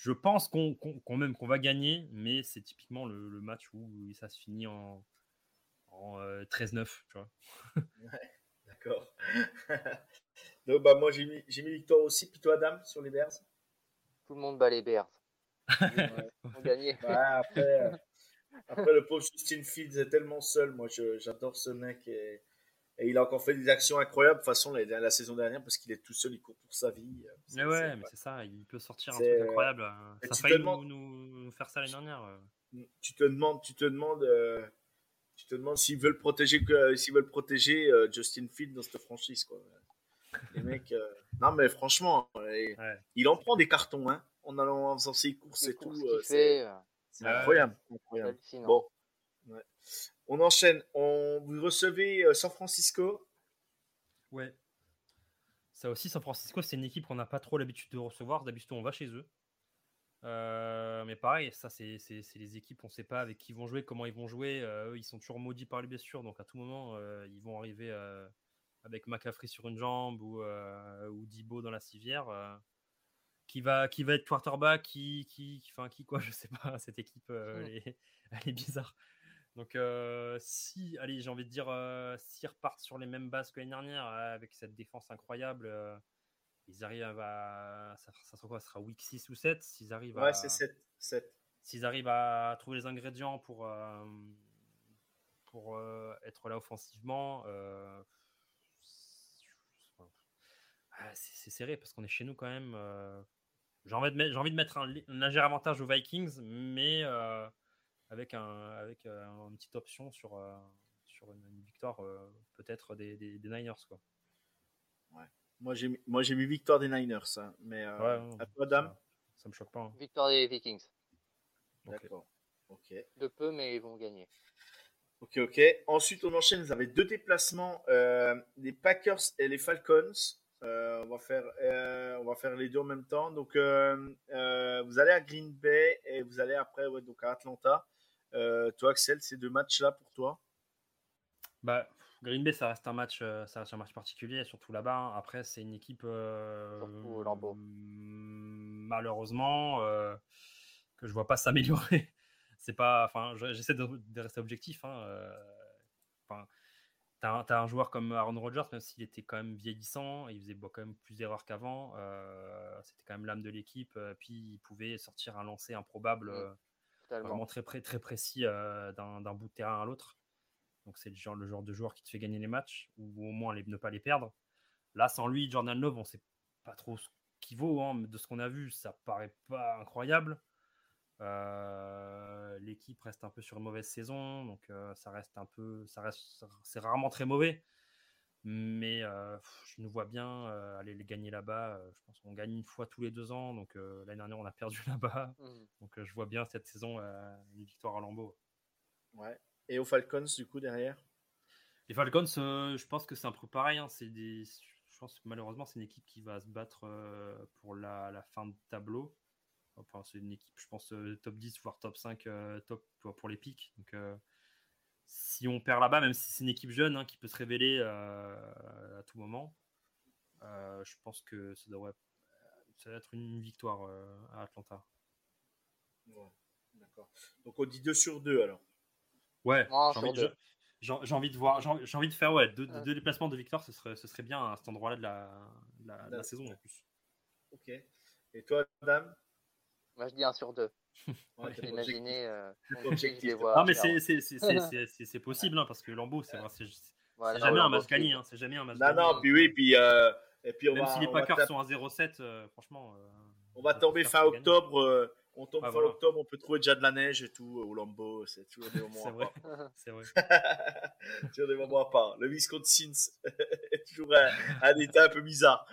je pense qu'on, même qu'on va gagner, mais c'est typiquement le match où ça se finit en, en 13-9, tu vois. ouais, d'accord. <laughs> Donc, bah, moi, j'ai mis, j'ai mis victoire aussi. Puis toi, Adam, sur les Bears Tout le monde bat les Bears. Ils ont gagné. <laughs> Ouais, après, euh, après, le pauvre Justin Fields est tellement seul. Moi, je- j'adore ce mec. Et, et il a encore fait des actions incroyables. De toute façon, la, la saison dernière, parce qu'il est tout seul, il court pour sa vie. C'est- Mais ouais, c'est- mais c'est ça, il peut sortir un truc incroyable. hein. et Ça a failli demandes- nous- nous faire ça l'année dernière. euh. tu te demandes, tu te demandes, euh, tu te demandes s'ils veulent protéger, que- s'ils veulent protéger euh, Justin Fields dans cette franchise, quoi. Les mecs, euh, <laughs> non mais franchement, euh, Ouais. il en prend des cartons, hein, en allant en faisant ses courses Les et tout. courses euh, c'est euh, incroyable. Bon, ouais. on enchaîne. On vous recevez euh, San Francisco. Ouais. Ça aussi, San Francisco, c'est une équipe qu'on n'a pas trop l'habitude de recevoir. D'habitude, on va chez eux. Euh, mais pareil, ça, c'est les équipes, on ne sait pas avec qui ils vont jouer, comment ils vont jouer. Euh, eux, ils sont toujours maudits par les blessures, donc à tout moment, euh, ils vont arriver avec McCaffrey sur une jambe ou, ou Dibo dans la civière. qui, va, qui va être quarterback, qui, qui, qui- enfin, qui quoi, <laughs> je sais pas. Cette équipe, elle, est, <laughs> elle est bizarre. Donc, si, allez, j'ai envie de dire, s'ils repartent sur les mêmes bases que l'année dernière, avec cette défense incroyable, ils arrivent à. Ça, ça sera quoi? Ça sera week 6 ou 7 S'ils arrivent, à, Ouais, c'est 7. 7. s'ils arrivent à trouver les ingrédients pour, euh, pour euh, être là offensivement, euh, c'est- ah, c'est serré parce qu'on est chez nous quand même. j'ai envie de mettre, j'ai envie de mettre un, un léger avantage aux Vikings, mais avec, un, avec une petite option sur, sur une, une victoire peut-être des, des, des Niners. Quoi. Moi, j'ai mis, moi, j'ai mis victoire des Niners, hein, mais euh, Ouais, à toi, Adam. ça, ça me choque pas. hein. Victoire des Vikings. D'accord. Ok. De peu, mais ils vont gagner. Ok, ok. Ensuite, on enchaîne. Vous avez deux déplacements, euh, les Packers et les Falcons. Euh, on, va faire, euh, on va faire les deux en même temps. Donc, euh, euh, vous allez à Green Bay et vous allez après ouais, donc à Atlanta. Euh, toi, Axel, ces deux matchs-là pour toi? Bah, Green Bay, ça reste un match, euh, ça reste un match particulier, surtout là-bas. hein. Après, c'est une équipe euh, Surtout malheureusement euh, que je vois pas <laughs> s'améliorer. C'est pas, enfin, je- j'essaie de, de rester objectif. Hein, euh, t'as un, joueur comme Aaron Rodgers, même s'il était quand même vieillissant, il faisait bon, quand même plus d'erreurs qu'avant. C'était quand même l'âme de l'équipe. puis il pouvait sortir un lancer improbable. Mm. vraiment très, très précis d'un bout de terrain à l'autre. Donc c'est le genre, le genre de joueur qui te fait gagner les matchs, ou au moins les- ne pas les perdre. Là, sans lui, Jordan Love, on sait pas trop ce qu'il vaut. hein, mais de ce qu'on a vu, ça paraît pas incroyable. Euh, L'équipe reste un peu sur une mauvaise saison, donc euh, ça reste un peu, ça reste, c'est rarement très mauvais. Mais euh, je nous vois bien aller les gagner là-bas. Je pense qu'on gagne une fois tous les deux ans. Donc l'année dernière, on a perdu <laughs> là-bas. Mhm. Donc je vois bien cette saison une victoire à Lambeau. Ouais. Et aux Falcons, du coup, derrière Les Falcons, euh, je pense que c'est un peu pareil. hein, c'est des, je pense que malheureusement c'est une équipe qui va se battre euh, pour la, la fin de tableau. Enfin, c'est une équipe, je pense, euh, top 10 voire top 5, euh, top pour, les pics. Donc si on perd là-bas, même si c'est une équipe jeune hein, qui peut se révéler à tout moment, je pense que ça devrait, ça va être une victoire euh, à Atlanta. Ouais. D'accord. Donc, on dit 2 sur 2 alors. Ouais, Non, j'ai envie, deux. de- j'ai- j'ai envie de voir, j'ai envie- j'ai envie de faire ouais, deux, Ouais. deux déplacements de victoire, ce serait, ce serait bien à cet endroit-là de la, de la, de la saison en plus. Ok. Et toi, Adam? Moi, je dis 1 sur 2. <laughs> Ouais, Imaginez, euh, Non, mais c'est- c'est c'est- c'est- c'est- c'est- c'est possible, hein, parce que Lambeau, c'est vrai, c'est c'est Voilà, jamais un match gagné. Hein, c'est jamais un match Non, gagné. non, puis oui, puis, euh, et puis on Même va, si les Packers sont à 0-7, euh, franchement. euh, On va tomber fin octobre. Euh, on tombe Ah, fin voilà. octobre, on peut trouver déjà de la neige et tout au Lambeau. C'est toujours des <laughs> moments C'est à vrai. part. <laughs> C'est vrai. <laughs> toujours des moments à part. Le Wisconsin est toujours un, un état un peu bizarre.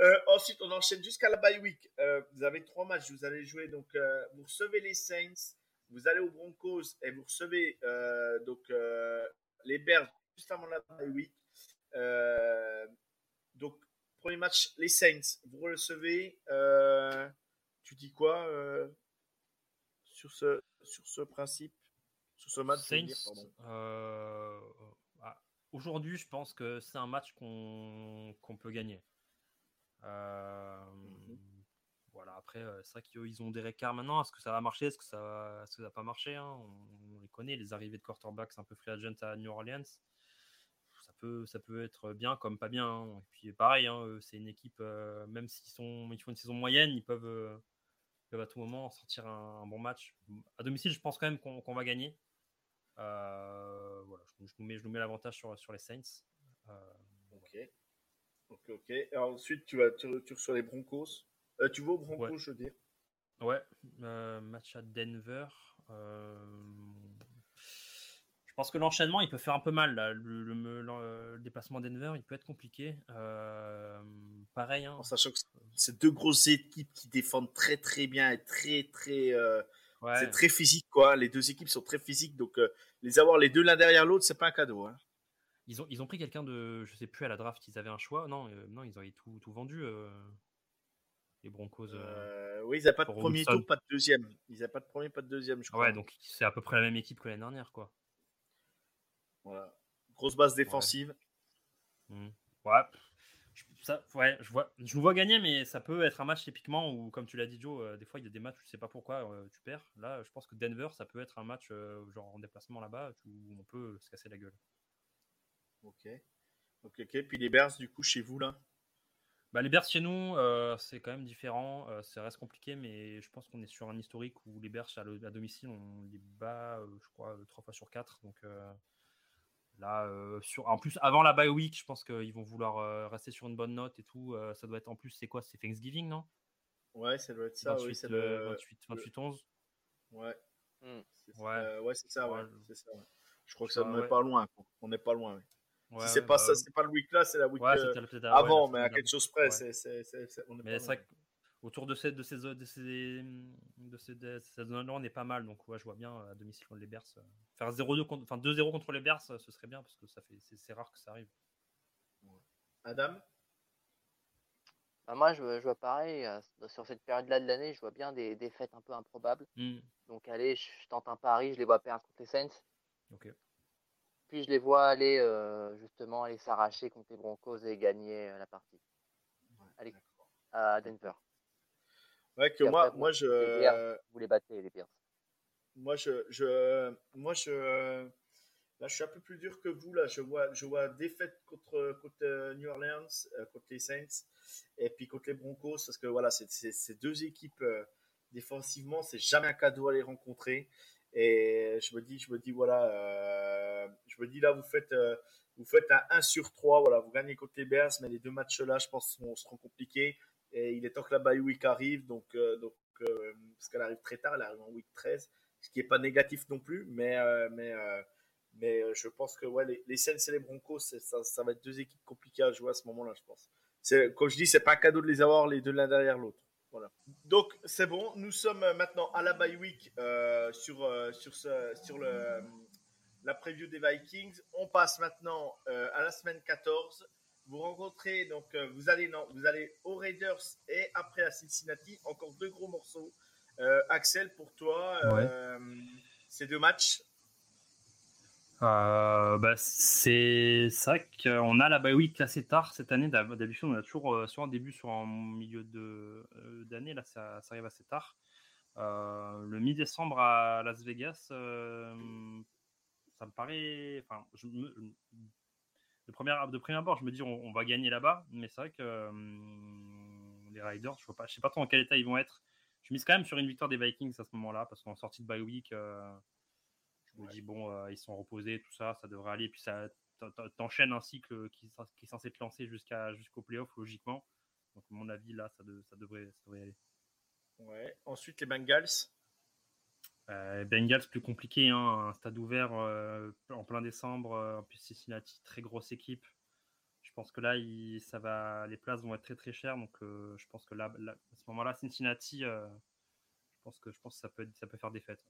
Euh, ensuite, on enchaîne jusqu'à la bye week. Euh, vous avez trois matchs. Vous allez jouer donc, euh, vous recevez les Saints, vous allez aux Broncos et vous recevez euh, donc euh, les Bears juste avant la bye week. Euh, donc, premier match, les Saints. Vous recevez. euh, tu dis quoi euh, sur ce sur ce principe, sur ce match Saints, pardon. euh, ah, aujourd'hui, je pense que c'est un match qu'on qu'on peut gagner. Euh, Mhm. voilà, après, c'est vrai qu'ils ont des récarts maintenant. Est-ce que ça va marcher? Est-ce que ça va pas marcher? Hein? on, les connaît, les arrivées de quarterback, c'est un peu free agent à New Orleans. Ça peut, ça peut être bien comme pas bien. Hein. Et puis pareil, hein, c'est une équipe, même s'ils sont, ils font une saison moyenne, ils peuvent, peuvent à tout moment sortir un, bon match. À domicile, je pense quand même qu'on va gagner. voilà, je, nous mets, je nous mets l'avantage sur, sur les Saints. ok. Ok, ok. ensuite, tu vas tu, tu reçois les Broncos. Euh, tu vas au Broncos, je veux dire. Ouais, euh, match à Denver. Euh, je pense que l'enchaînement, il peut faire un peu mal. Le, déplacement Denver, il peut être compliqué. pareil. Hein. En sachant que c'est deux grosses équipes qui défendent très très bien et très très. C'est très physique, quoi. Les deux équipes sont très physiques, donc les avoir les deux l'un derrière l'autre, c'est pas un cadeau. Hein. Ils ont, ils ont pris quelqu'un de, je sais plus, à la draft, ils avaient un choix. Non, non ils avaient tout, tout vendu les Broncos. Euh, euh, oui, ils n'ont pas de premier tour, pas de deuxième. Ils n'ont pas de premier, pas de deuxième, je crois. Ouais, donc c'est à peu près la même équipe que l'année dernière, quoi. Voilà. Grosse base défensive. Ouais. Mmh. ouais. Je, ça, ouais, je vois, je vois gagner, mais ça peut être un match typiquement où, comme tu l'as dit, Joe, euh, des fois il y a des matchs, je sais pas pourquoi tu perds. Là, je pense que Denver, ça peut être un match genre en déplacement là-bas où on peut se casser la gueule. Ok. Ok, ok. Puis les Bears, du coup, chez vous là? Bah, les Bears chez nous, euh, c'est quand même différent. Euh, ça reste compliqué, mais je pense qu'on est sur un historique où les Bears à, domicile, on les bat, euh, je crois, trois fois sur quatre. Donc là, sur, en plus, avant la bye week, je pense qu'ils vont vouloir rester sur une bonne note et tout. ça doit être en plus, c'est quoi? C'est Thanksgiving, non? Ouais, ça doit être ça. 28, oui, c'est le... 28, 28 11. Ouais. Hmm. Ouais. ouais, c'est ça, ouais. ça Je crois que ça n'est pas loin. On n'est pas loin. si c'est pas bah ça, c'est pas le week là, c'est la week euh, avant, mais à quelque chose près. C'est, c'est, c'est, mais c'est vrai qu'autour de ces, de ces, de ces, de ces, de ces zones-là, on est pas mal. Donc, ouais, je vois bien à domicile contre les Bears. Euh, faire 0-2 contre, enfin 2-0 contre les Bears, ce serait bien parce que ça fait, c'est, rare que ça arrive. Adam? Bah moi, je, je, vois pareil. Euh, sur cette période-là de l'année, je vois bien des défaites un peu improbables. Hmm. Donc, allez, je, tente un pari, je les vois perdre contre les Saints. Ok. Puis je les vois aller euh, justement aller s'arracher contre les Broncos et gagner euh, la partie. allez, à Denver. Ouais, que moi, moi je. vous les battez, les Bears. Moi, je, je, moi, je, là, je suis un peu plus dur que vous. Là, je vois, je vois défaite contre, contre New Orleans, contre les Saints, et puis contre les Broncos, parce que voilà, c'est deux équipes défensivement, c'est jamais un cadeau à les rencontrer. Et je me dis, je me dis voilà, euh, je me dis là, vous faites, euh, vous faites un 1 sur 3, voilà, vous gagnez côté Bears, mais les deux matchs-là, je pense, seront, compliqués. Et il est temps que la bye week arrive, donc, euh, donc parce qu'elle arrive très tard, elle arrive en week 13, ce qui n'est pas négatif non plus, mais, mais, mais je pense que ouais, les, les Saints et les Broncos, ça, ça, va être deux équipes compliquées à jouer à ce moment-là, je pense. Comme je dis, c'est pas un cadeau de les avoir les deux l'un derrière l'autre. Voilà. Donc c'est bon, nous sommes maintenant à la bye week euh, sur, euh, sur, ce, sur le, la preview des Vikings. On passe maintenant euh, à la semaine 14. Vous rencontrez, donc vous, allez, non, vous allez aux Raiders et après à Cincinnati. Encore deux gros morceaux. Axel, pour toi, ces deux matchs, euh, bah, c'est vrai qu'on a la bye week assez tard cette année. D'habitude, on a toujours euh, soit en début, soit en milieu euh, d'année. Là, ça, arrive assez tard. le mi-décembre à Las Vegas, ça me paraît. Enfin, je de, première, de premier abord, je me dis on, va gagner là-bas. Mais c'est vrai que les Riders, je ne sais pas trop en quel état ils vont être. Je mise quand même sur une victoire des Vikings à ce moment-là, parce qu'en sortie de bye week je me dis, bon, euh, ils sont reposés, tout ça, ça devrait aller. Puis ça t'enchaîne un cycle qui, qui, est censé te lancer jusqu'à, jusqu'au playoff, logiquement. Donc, à mon avis, là, ça, ça, devrait, ça devrait aller. Ouais. Ensuite, les Bengals. Euh, Bengals, plus compliqué, hein, un stade ouvert euh, en plein décembre, euh, en plus Cincinnati, très grosse équipe. Je pense que là, il, ça va, les places vont être très très chères, donc je pense que là, à ce moment-là, Cincinnati, je pense que je pense que ça peut, ça peut faire des fêtes.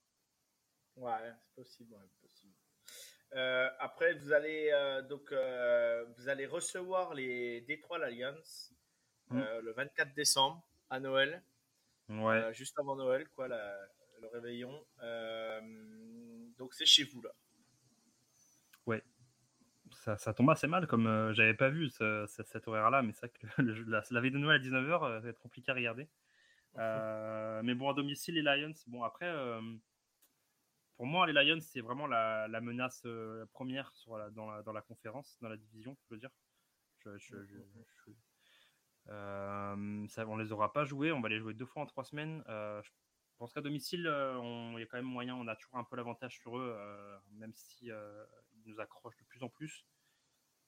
Ouais, c'est possible. possible. Euh, après, vous allez euh, donc euh, vous allez recevoir les Détroit Alliance mmh. le 24 décembre à Noël. Ouais. juste avant Noël, quoi, le réveillon. donc c'est chez vous là. Ouais. Ça, ça tombe assez mal, comme j'avais pas vu ce, cet horaire-là, mais c'est que la, la, veille de Noël à 19h, ça va être compliqué à regarder. mais bon, à domicile, les Lions, bon, après, pour moi, les Lions, c'est vraiment la, menace première sur dans, la, dans, la, conférence, dans la division, je veux dire. Je, je, ça, on les aura pas joués, on va les jouer deux fois en trois semaines. je pense qu'à domicile, il y a quand même moyen, on a toujours un peu l'avantage sur eux, même si ils nous accrochent de plus en plus.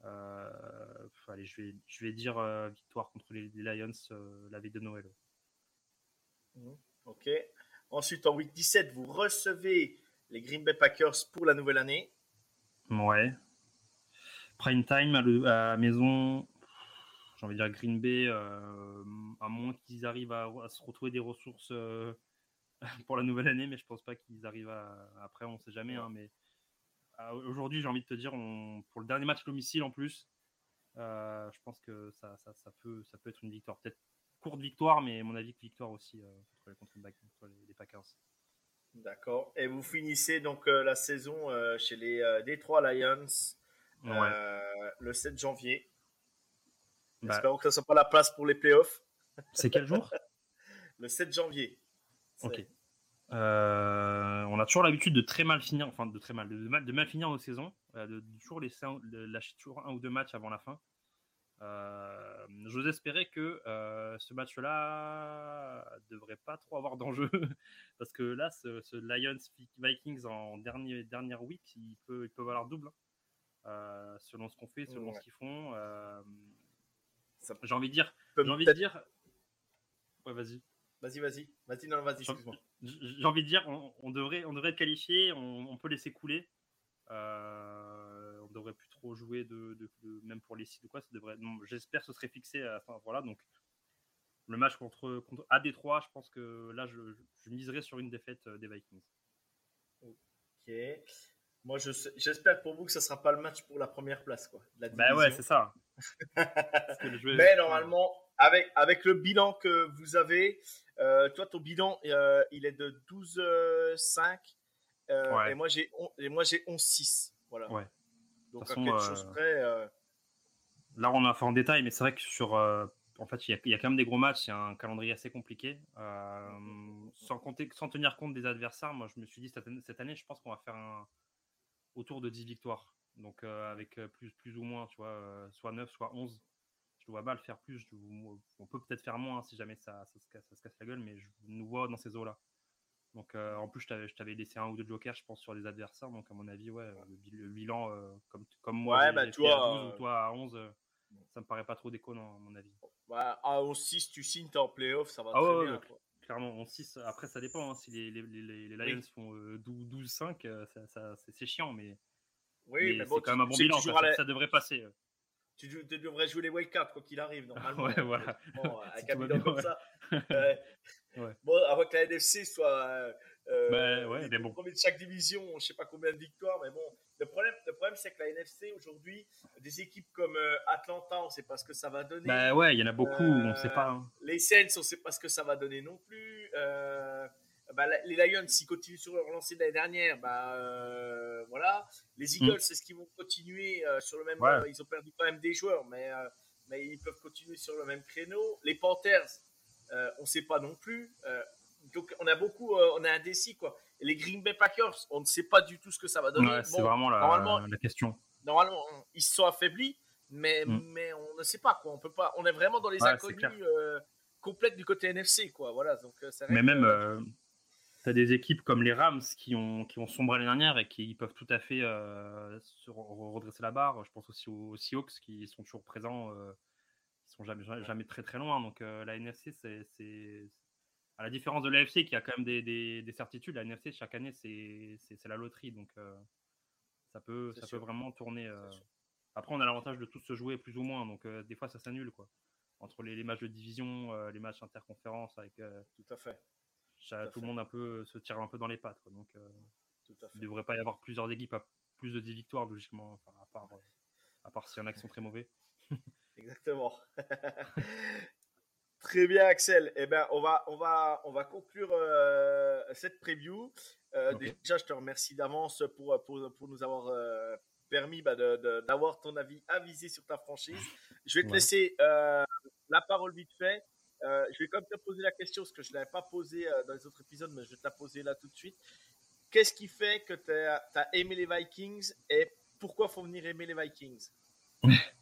allez, je vais, je vais dire victoire contre les, Lions la veille de Noël. Mmh. Ok. Ensuite, en week 17, vous recevez les Green Bay Packers pour la nouvelle année. Ouais. Prime time à, la maison, j'ai envie de dire Green Bay, euh, à moins qu'ils arrivent à, se retrouver des ressources euh, <laughs> pour la nouvelle année, mais je pense pas qu'ils arrivent à. Après, on sait jamais, hein, mais aujourd'hui, j'ai envie de te dire, pour le dernier match à domicile en plus, euh, je pense que ça, peut, ça peut être une victoire. Peut-être courte victoire, mais à mon avis, victoire aussi contre, les, Packers. D'accord. Et vous finissez donc la saison chez les Detroit Lions le 7 janvier. Bah. Espérons que ça soit pas la place pour les playoffs. C'est quel jour? <laughs> Le 7 janvier. Ok. Euh, on a toujours l'habitude de très mal finir, enfin de très mal, de, mal, de mal finir nos saisons, euh, de, toujours laisser lâcher toujours un ou deux matchs avant la fin. Euh, J'ose espérer que ce match-là devrait pas trop avoir d'enjeu <laughs> parce que là, ce, Lions Vikings en dernier, dernière week, il peut, il peut valoir double hein. selon ce qu'on fait, selon ce qu'ils font. J'ai envie de dire. J'ai envie de dire. Ouais, vas-y. Vas-y, vas-y. Vas-y, non, vas-y, excuse-moi. J'ai envie de dire, on, devrait, on devrait être qualifié, on, peut laisser couler. Euh, on devrait plus trop jouer de, même pour les sites ou quoi. Ça devrait. J'espère que ce serait fixé à Voilà, donc le match contre, contre à Détroit, je pense que là, je, je miserais sur une défaite euh, des Vikings. Ok. Moi, j'espère pour vous que ce ne sera pas le match pour la première place. Quoi, bah ouais, c'est ça. <laughs> Mais normalement, avec, avec le bilan que vous avez, euh, toi, ton bilan, euh, il est de 12-5. Euh, et moi, j'ai 11-6. Voilà. Ouais. Donc, façon, quelque chose près. Là, on a fait en détail, mais c'est vrai que sur. en fait, il y, a, quand même des gros matchs. Il y a un calendrier assez compliqué. sans, compter, sans tenir compte des adversaires, moi, je me suis dit cette année, cette année je pense qu'on va faire un autour de 10 victoires. Donc euh, avec euh, plus, plus ou moins, tu vois, euh, soit 9, soit 11. Je ne vois pas le faire plus. on peut peut-être faire moins hein, si jamais ça, ça, se casse, ça, se casse, la gueule, mais je nous vois dans ces eaux-là. Donc en plus, je t'avais laissé un ou deux jokers, je pense, sur les adversaires. Donc à mon avis, ouais, le, bilan, comme, comme moi, ouais, bah, toi, à 12 ou toi à 11, ça me paraît pas trop déconnant, à mon avis. Bah, à 11-6, tu signes, t'es en playoff, ça va ah, très bien. clairement, 11-6, après ça dépend. Hein, si les, les, les, les Lions font 12-5, c'est chiant, mais oui, mais, bon, c'est quand même un bon bilan, ça, devrait passer. Euh. Tu, devrais jouer les wildcards, quoi qu'il arrive, normalement. <laughs> ouais, voilà. Bon, <laughs> avec un bilan comme ça. Euh, <laughs> ouais. Bon, avant que la NFC soit euh, bah, ouais, mais bon. premier de chaque division, je ne sais pas combien de victoires, mais bon. Le problème, le problème c'est que la NFC aujourd'hui, des équipes comme Atlanta, on ne sait pas ce que ça va donner. Bah ouais, il y en a beaucoup, on ne sait pas. Hein. Les Saints, on ne sait pas ce que ça va donner non plus. Bah, les Lions, s'ils continuent sur leur lancée de l'année dernière, bah, euh, voilà. Les mm. Eagles, c'est ce qu'ils vont continuer euh, sur le même. Euh, ils ont perdu quand même des joueurs, mais, mais ils peuvent continuer sur le même créneau. Les Panthers, on ne sait pas non plus. donc, on a beaucoup, on a indécis, quoi. Et les Green Bay Packers, on ne sait pas du tout ce que ça va donner. c'est vraiment la, la, question. Normalement, ils se sont affaiblis, mais, mm. mais on ne sait pas, quoi. On peut pas. On est vraiment dans les inconnus complètes du côté NFC, quoi. Voilà. Donc, mais même tu as des équipes comme les Rams qui ont, qui ont sombré l'année dernière et qui peuvent tout à fait euh, se redresser la barre. Je pense aussi aux, Seahawks qui sont toujours présents, euh, ils sont jamais, jamais très très loin. Donc euh, la NFC, c'est à la différence de l'AFC qui a quand même des, des, certitudes, la NFC chaque année c'est la loterie. Donc ça peut, ça peut vraiment tourner. Après, on a l'avantage de tous se jouer plus ou moins, donc des fois ça s'annule quoi. Entre les, les, matchs de division, les matchs interconférences avec. tout à fait tout, le monde un peu se tire un peu dans les pattes. Donc, euh, il ne devrait pas y avoir plusieurs équipes à plus de 10 victoires, logiquement, à part, euh, à part s'il y en a qui sont très mauvais. <laughs> Exactement. <laughs> Très bien, Axel. Eh ben, on va, on va, on va conclure euh, cette preview. Déjà, je te remercie d'avance pour, pour, pour, nous avoir permis bah, d'avoir ton avis avisé sur ta franchise. Je vais te laisser la parole vite fait. Je vais quand même te poser la question, parce que je ne l'avais pas posée dans les autres épisodes, mais je vais te la poser là tout de suite. Qu'est-ce qui fait que tu as, aimé les Vikings et pourquoi faut venir aimer les Vikings? <laughs>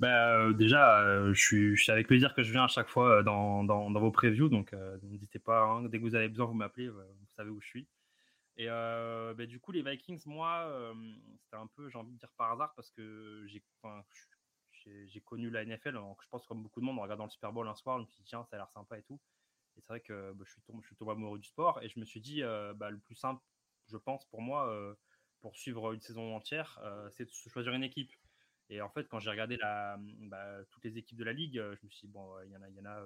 Bah, déjà, je, suis, je, avec plaisir que je viens à chaque fois dans, vos previews, donc n'hésitez pas, hein, dès que vous avez besoin, vous m'appelez, vous savez où je suis. Et bah, du coup, les Vikings, moi, c'était un peu, j'ai envie de dire par hasard, parce que j'ai j'ai connu la NFL, donc je pense comme beaucoup de monde en regardant le Super Bowl un soir, je me suis dit tiens ça a l'air sympa et tout. Et c'est vrai que bah, je, suis tombé, je suis tombé amoureux du sport et je me suis dit bah, le plus simple, je pense pour moi, pour suivre une saison entière, c'est de choisir une équipe. Et en fait quand j'ai regardé la, bah, toutes les équipes de la ligue, je me suis dit bon il y en a, y en a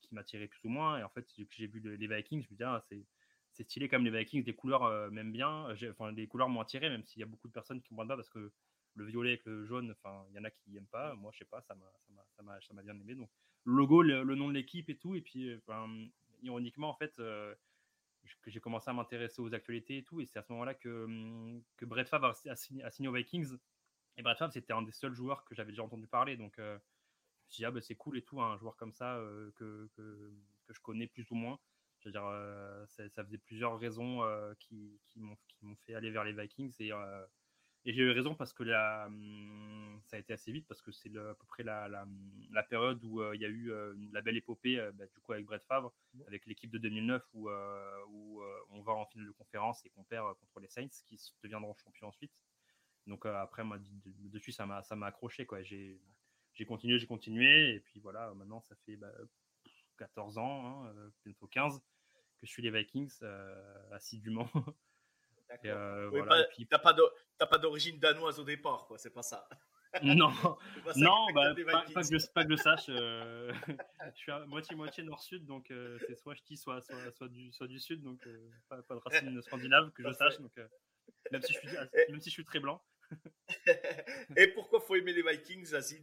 qui m'attiraient plus ou moins. Et en fait j'ai vu les Vikings, je me dis ah, c'est c'est stylé comme les Vikings, des couleurs même bien, enfin des couleurs m'ont attiré, même s'il y a beaucoup de personnes qui ne comprennent pas parce que le violet avec le jaune, enfin, il y en a qui n'aiment pas. Moi, je sais pas, ça m'a, ça m'a, bien aimé. Donc, le logo, le, nom de l'équipe et tout. Et puis, ironiquement, en fait, euh, j'ai commencé à m'intéresser aux actualités et tout. Et c'est à ce moment-là que, hum, que Brett Favre a, signé, aux Vikings. Et Brett Favre, c'était un des seuls joueurs que j'avais déjà entendu parler. Donc, euh, je me suis dit, ah, bah, c'est cool et tout, un joueur comme ça euh, que, que, que, je connais plus ou moins. Je veux dire, ça, ça, faisait plusieurs raisons qui, qui, m'ont, qui m'ont fait aller vers les Vikings. Et et j'ai eu raison parce que la, hum, ça a été assez vite, parce que c'est à peu près la, la, période où euh, il y a eu euh, la belle épopée, euh, bah, du coup avec Brett Favre, avec l'équipe de 2009, où, où on va en finale de conférence et qu'on perd contre les Saints, qui deviendront champions ensuite. Donc après, moi, dessus, ça m'a, ça m'a accroché. Quoi. J'ai, j'ai continué, j'ai continué, et puis voilà, maintenant, ça fait 14 bah, ans, hein, bientôt 15, que je suis les Vikings assidûment. <laughs> Euh, t'as pas d'origine danoise au départ, quoi. C'est pas ça. <laughs> non, <laughs> non, bah, pas, que je, pas, que je, sache. Euh, <laughs> je suis à moitié-moitié nord-sud, donc euh, c'est soit ch'ti, soit, soit, soit, du, soit du sud, donc pas, de racines scandinaves que je sache. Donc, même, si je suis, même si je suis très blanc. Et pourquoi faut aimer les Vikings, Aziz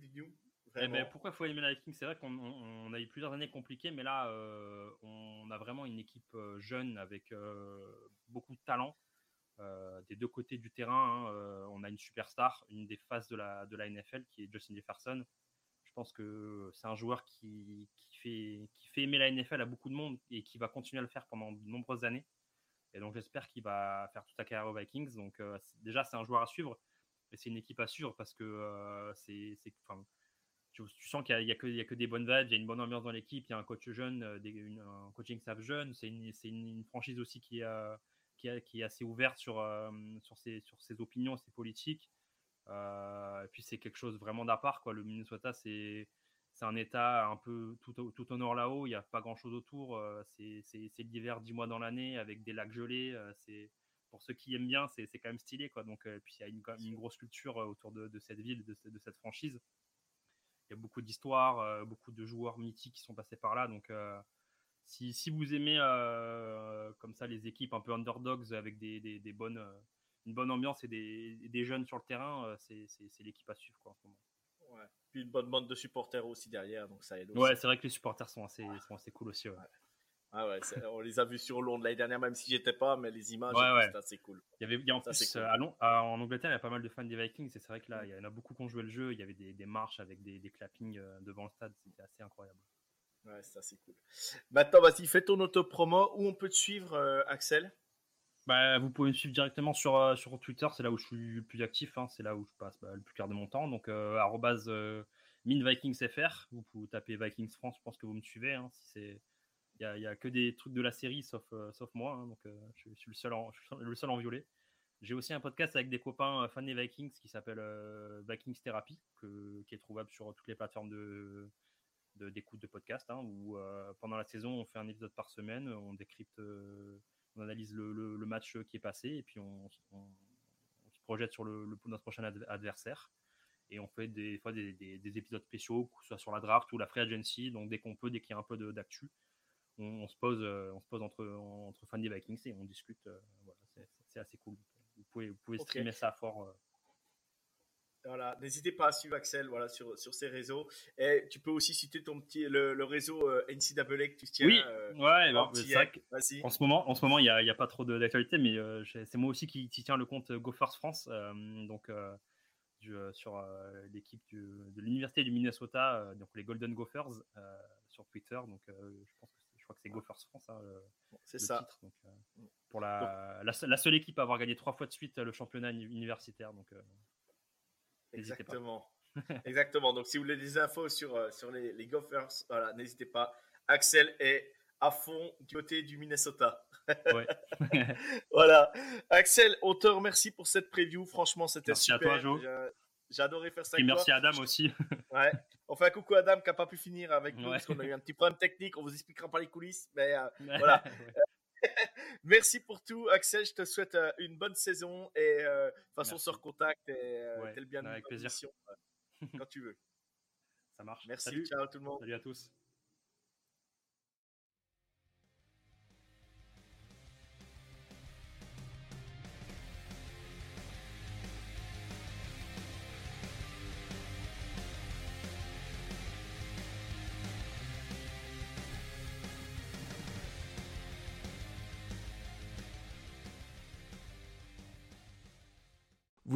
eh ben, pourquoi faut aimer les Vikings? C'est vrai qu'on on, a eu plusieurs années compliquées, mais là, on a vraiment une équipe jeune avec beaucoup de talent. Euh, des deux côtés du terrain, hein, euh, on a une superstar, une des faces de la, de la NFL qui est Justin Jefferson. Je pense que c'est un joueur qui, qui, fait, qui fait aimer la NFL à beaucoup de monde et qui va continuer à le faire pendant de nombreuses années. Et donc j'espère qu'il va faire toute sa carrière aux Vikings. Donc euh, déjà c'est un joueur à suivre, et c'est une équipe à suivre parce que c'est, tu, sens qu'il n'y a, a, que des bonnes vibes, il y a une bonne ambiance dans l'équipe, il y a un coach jeune, un coaching staff jeune. C'est une, une, franchise aussi qui a qui, est assez ouverte sur, euh, sur, ses, sur ses opinions, ses politiques. Euh, et puis c'est quelque chose vraiment d'à part. Quoi. Le Minnesota, c'est c'est un état un peu tout tout au nord là-haut, il n'y a pas grand-chose autour. Euh, c'est l'hiver dix mois dans l'année avec des lacs gelés. c'est pour ceux qui aiment bien, c'est quand même stylé. Quoi. Donc, puis il y a une, grosse culture autour de, cette ville, de, de, cette franchise. Il y a beaucoup d'histoires, beaucoup de joueurs mythiques qui sont passés par là. Donc, si, si, vous aimez euh, comme ça les équipes un peu underdogs avec des, des, bonnes, euh, une bonne ambiance et des, des jeunes sur le terrain, euh, c'est l'équipe à suivre quoi, en ce moment. Ouais. Puis une bonne bande de supporters aussi derrière, donc ça aide aussi. Ouais, c'est vrai que les supporters sont assez, sont assez cool aussi. Ouais. Ah ouais, on les a vus sur Londres l'année dernière, même si j'étais pas, mais les images, ouais, assez cool. Il y avait, il en, plus, en Angleterre, il y a pas mal de fans des Vikings, et c'est vrai que là, il y en a beaucoup qui ont joué le jeu. Il y avait des, des marches avec des, des clappings devant le stade, c'était assez incroyable. Ouais, ça c'est cool. Maintenant, vas-y, fais ton auto-promo. Où on peut te suivre, euh, Axel? Bah, Vous pouvez me suivre directement sur, euh, sur Twitter, c'est là où je suis le plus actif, hein. c'est là où je passe bah, le plus clair de mon temps. Donc, euh, euh minvikingsfr, vous pouvez taper Vikings France, je pense que vous me suivez. Hein, si il n'y a, a, que des trucs de la série, sauf, sauf moi, hein. donc je, suis le seul en, le seul en violet. J'ai aussi un podcast avec des copains fans des Vikings qui s'appelle Vikings Therapy, qui est trouvable sur toutes les plateformes de, d'écoute de, podcast, hein, où euh, pendant la saison, on fait un épisode par semaine, on décrypte, euh, on analyse le, le, match qui est passé, et puis on, on, se projette sur le, notre prochain adversaire. Et on fait des fois des, des, épisodes spéciaux, que ce soit sur la draft ou la free agency. Donc dès qu'on peut, dès qu'il y a un peu d'actu, on, se pose, euh, on se pose entre, entre fans des Vikings et on discute. voilà, c'est assez cool. Vous pouvez, vous pouvez streamer ça fort voilà, n'hésitez pas à suivre Axel voilà, sur, sur ses réseaux. Et tu peux aussi citer ton petit, le, le réseau euh, NCAA que tu tiens. Oui, euh, ouais, c'est vrai en ce moment, en ce moment, il n'y a, pas trop d'actualité, mais euh, c'est moi aussi qui, qui tiens le compte Gophers France. donc, sur l'équipe de l'Université du Minnesota, donc les Golden Gophers. sur Twitter. Donc, je, pense que je crois que c'est Gophers France. Hein, c'est ça. Titre, donc, pour la, la, seule équipe à avoir gagné trois fois de suite le championnat universitaire. Donc, Exactement. <laughs> Exactement. Donc, si vous voulez des infos sur, sur les, les Gophers, voilà, n'hésitez pas. Axel est à fond du côté du Minnesota. <laughs> Ouais. <laughs> voilà. Axel, on te remercie pour cette preview. Franchement, c'était super. Merci à toi, Joe. J'ai adoré faire ça. Et merci à Adam aussi. ouais. On fait un coucou à Adam qui n'a pas pu finir avec nous parce qu'on a eu un petit problème technique. On vous expliquera pas les coulisses. Mais euh, voilà. Merci pour tout, Axel. Je te souhaite euh, une bonne saison et euh, de toute façon, sur contact et euh, le bien Avec plaisir. quand tu veux. <laughs> Ça marche. Merci. Salut. Ciao tout le monde. Salut à tous.